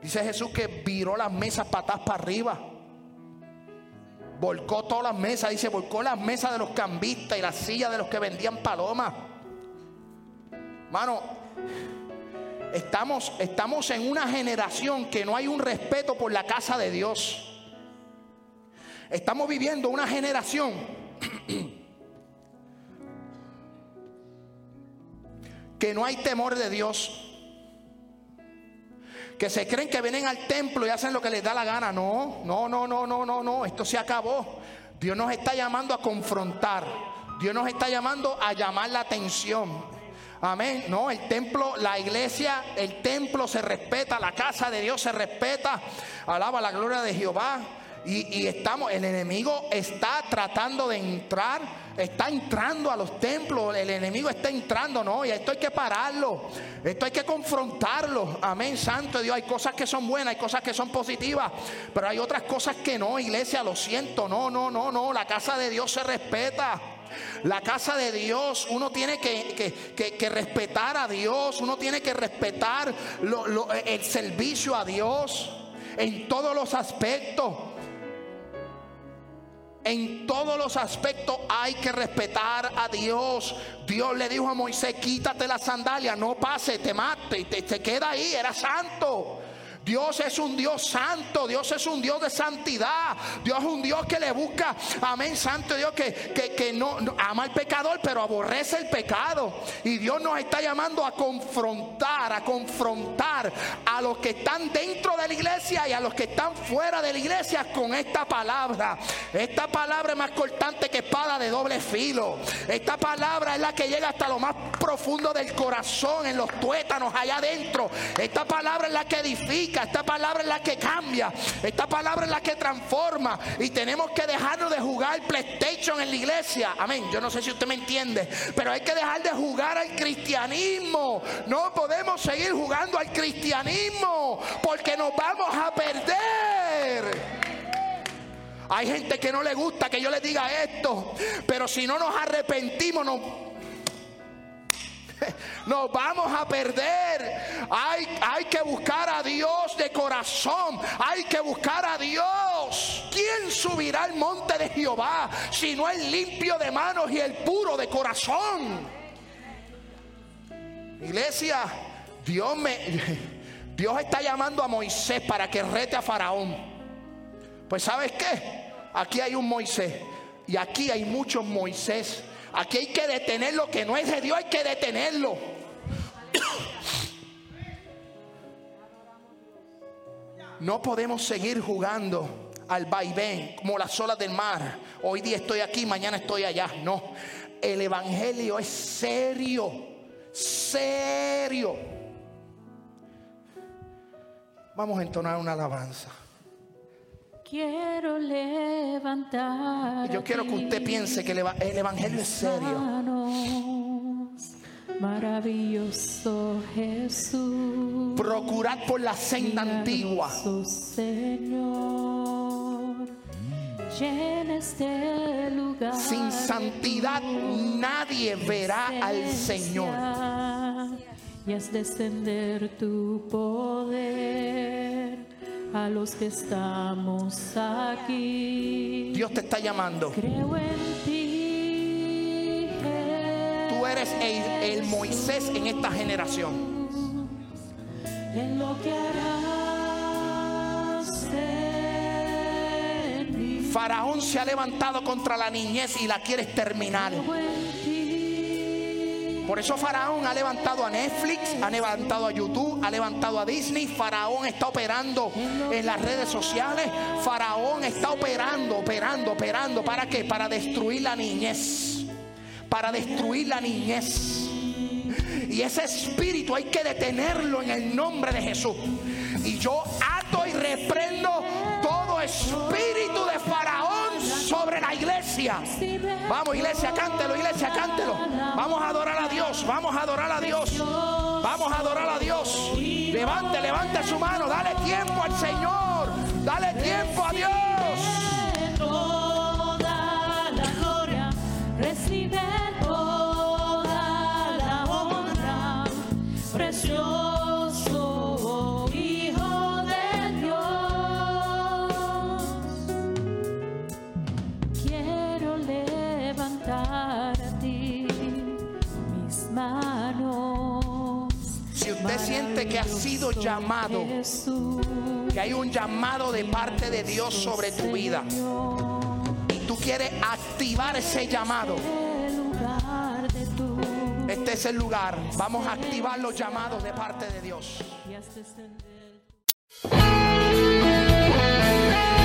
dice Jesús que viró las mesas patas para arriba. Volcó todas las mesas, dice, volcó las mesas de los cambistas y las sillas de los que vendían palomas. Mano, estamos, estamos en una generación que no hay un respeto por la casa de Dios. Estamos viviendo una generación que no hay temor de Dios. Que se creen que vienen al templo y hacen lo que les da la gana. No, no, no, no, no, no, no. Esto se acabó. Dios nos está llamando a confrontar. Dios nos está llamando a llamar la atención. Amén. No, el templo, la iglesia, el templo se respeta, la casa de Dios se respeta. Alaba la gloria de Jehová. Y, y estamos, el enemigo está tratando de entrar está entrando a los templos, el enemigo está entrando, no, y esto hay que pararlo, esto hay que confrontarlo, amén, santo Dios, hay cosas que son buenas, hay cosas que son positivas, pero hay otras cosas que no, iglesia, lo siento, no, no, no, no, la casa de Dios se respeta. La casa de Dios, uno tiene que, respetar a Dios, uno tiene que respetar el servicio a Dios en todos los aspectos. En todos los aspectos hay que respetar a Dios. Dios le dijo a Moisés, quítate la sandalia, no pase, te mate, te, te queda ahí, era santo. Dios es un Dios santo, Dios es un Dios de santidad, Dios es un Dios que le busca, amén, santo Dios que, que, no, ama al pecador, pero aborrece el pecado. Y Dios nos está llamando a confrontar, a confrontar a los que están dentro de la iglesia y a los que están fuera de la iglesia con esta palabra. Esta palabra es más cortante que espada de doble filo. Esta palabra es la que llega hasta lo más profundo del corazón, en los tuétanos allá adentro. Esta palabra es la que edifica esta palabra es la que cambia, esta palabra es la que transforma. Y tenemos que dejarnos de jugar PlayStation en la iglesia. Amén. Yo no sé si usted me entiende, pero hay que dejar de jugar al cristianismo. No podemos seguir jugando al cristianismo porque nos vamos a perder. Hay gente que no le gusta que yo le diga esto, pero si no nos arrepentimos, nos nos vamos a perder. Hay, que buscar a Dios de corazón. Hay que buscar a Dios. ¿Quién subirá al monte de Jehová si no el limpio de manos y el puro de corazón? Iglesia, me... Dios está llamando a Moisés para que rete a Faraón. Pues sabes qué? Aquí hay un Moisés y aquí hay muchos Moisés. Aquí hay que detener lo que no es de Dios, hay que detenerlo. No podemos seguir jugando al vaivén como las olas del mar. Hoy día estoy aquí, mañana estoy allá. No, el Evangelio es serio, serio. Vamos a entonar una alabanza. Quiero levantar. Yo quiero que usted piense que el Evangelio es serio. Maravilloso Jesús. Procurad por la senda antigua. Señor. Llena este lugar. Sin santidad nadie verá al Señor. Y es descender tu poder a los que estamos aquí. Dios te está llamando. Creo en ti. Tú eres el, el Moisés en esta generación. En lo que harás. Faraón se ha levantado contra la niñez y la quieres terminar. Por eso Faraón ha levantado a Netflix, ha levantado a YouTube, ha levantado a Disney. Faraón está operando en las redes sociales. Faraón está operando, operando, operando. ¿Para qué? Para destruir la niñez. Para destruir la niñez. Y ese espíritu hay que detenerlo en el nombre de Jesús. Y yo ato y reprendo todo espíritu de Faraón iglesia. Vamos iglesia, cántelo, iglesia, cántelo. Vamos a adorar a Dios, vamos a adorar a Dios. Vamos a adorar a Dios. Levante, levante su mano, dale tiempo al Señor. Dale tiempo a Dios. Siente que ha sido llamado, que hay un llamado de parte de Dios sobre tu vida. Y tú quieres activar ese llamado. Este es el lugar. Vamos a activar los llamados de parte de Dios.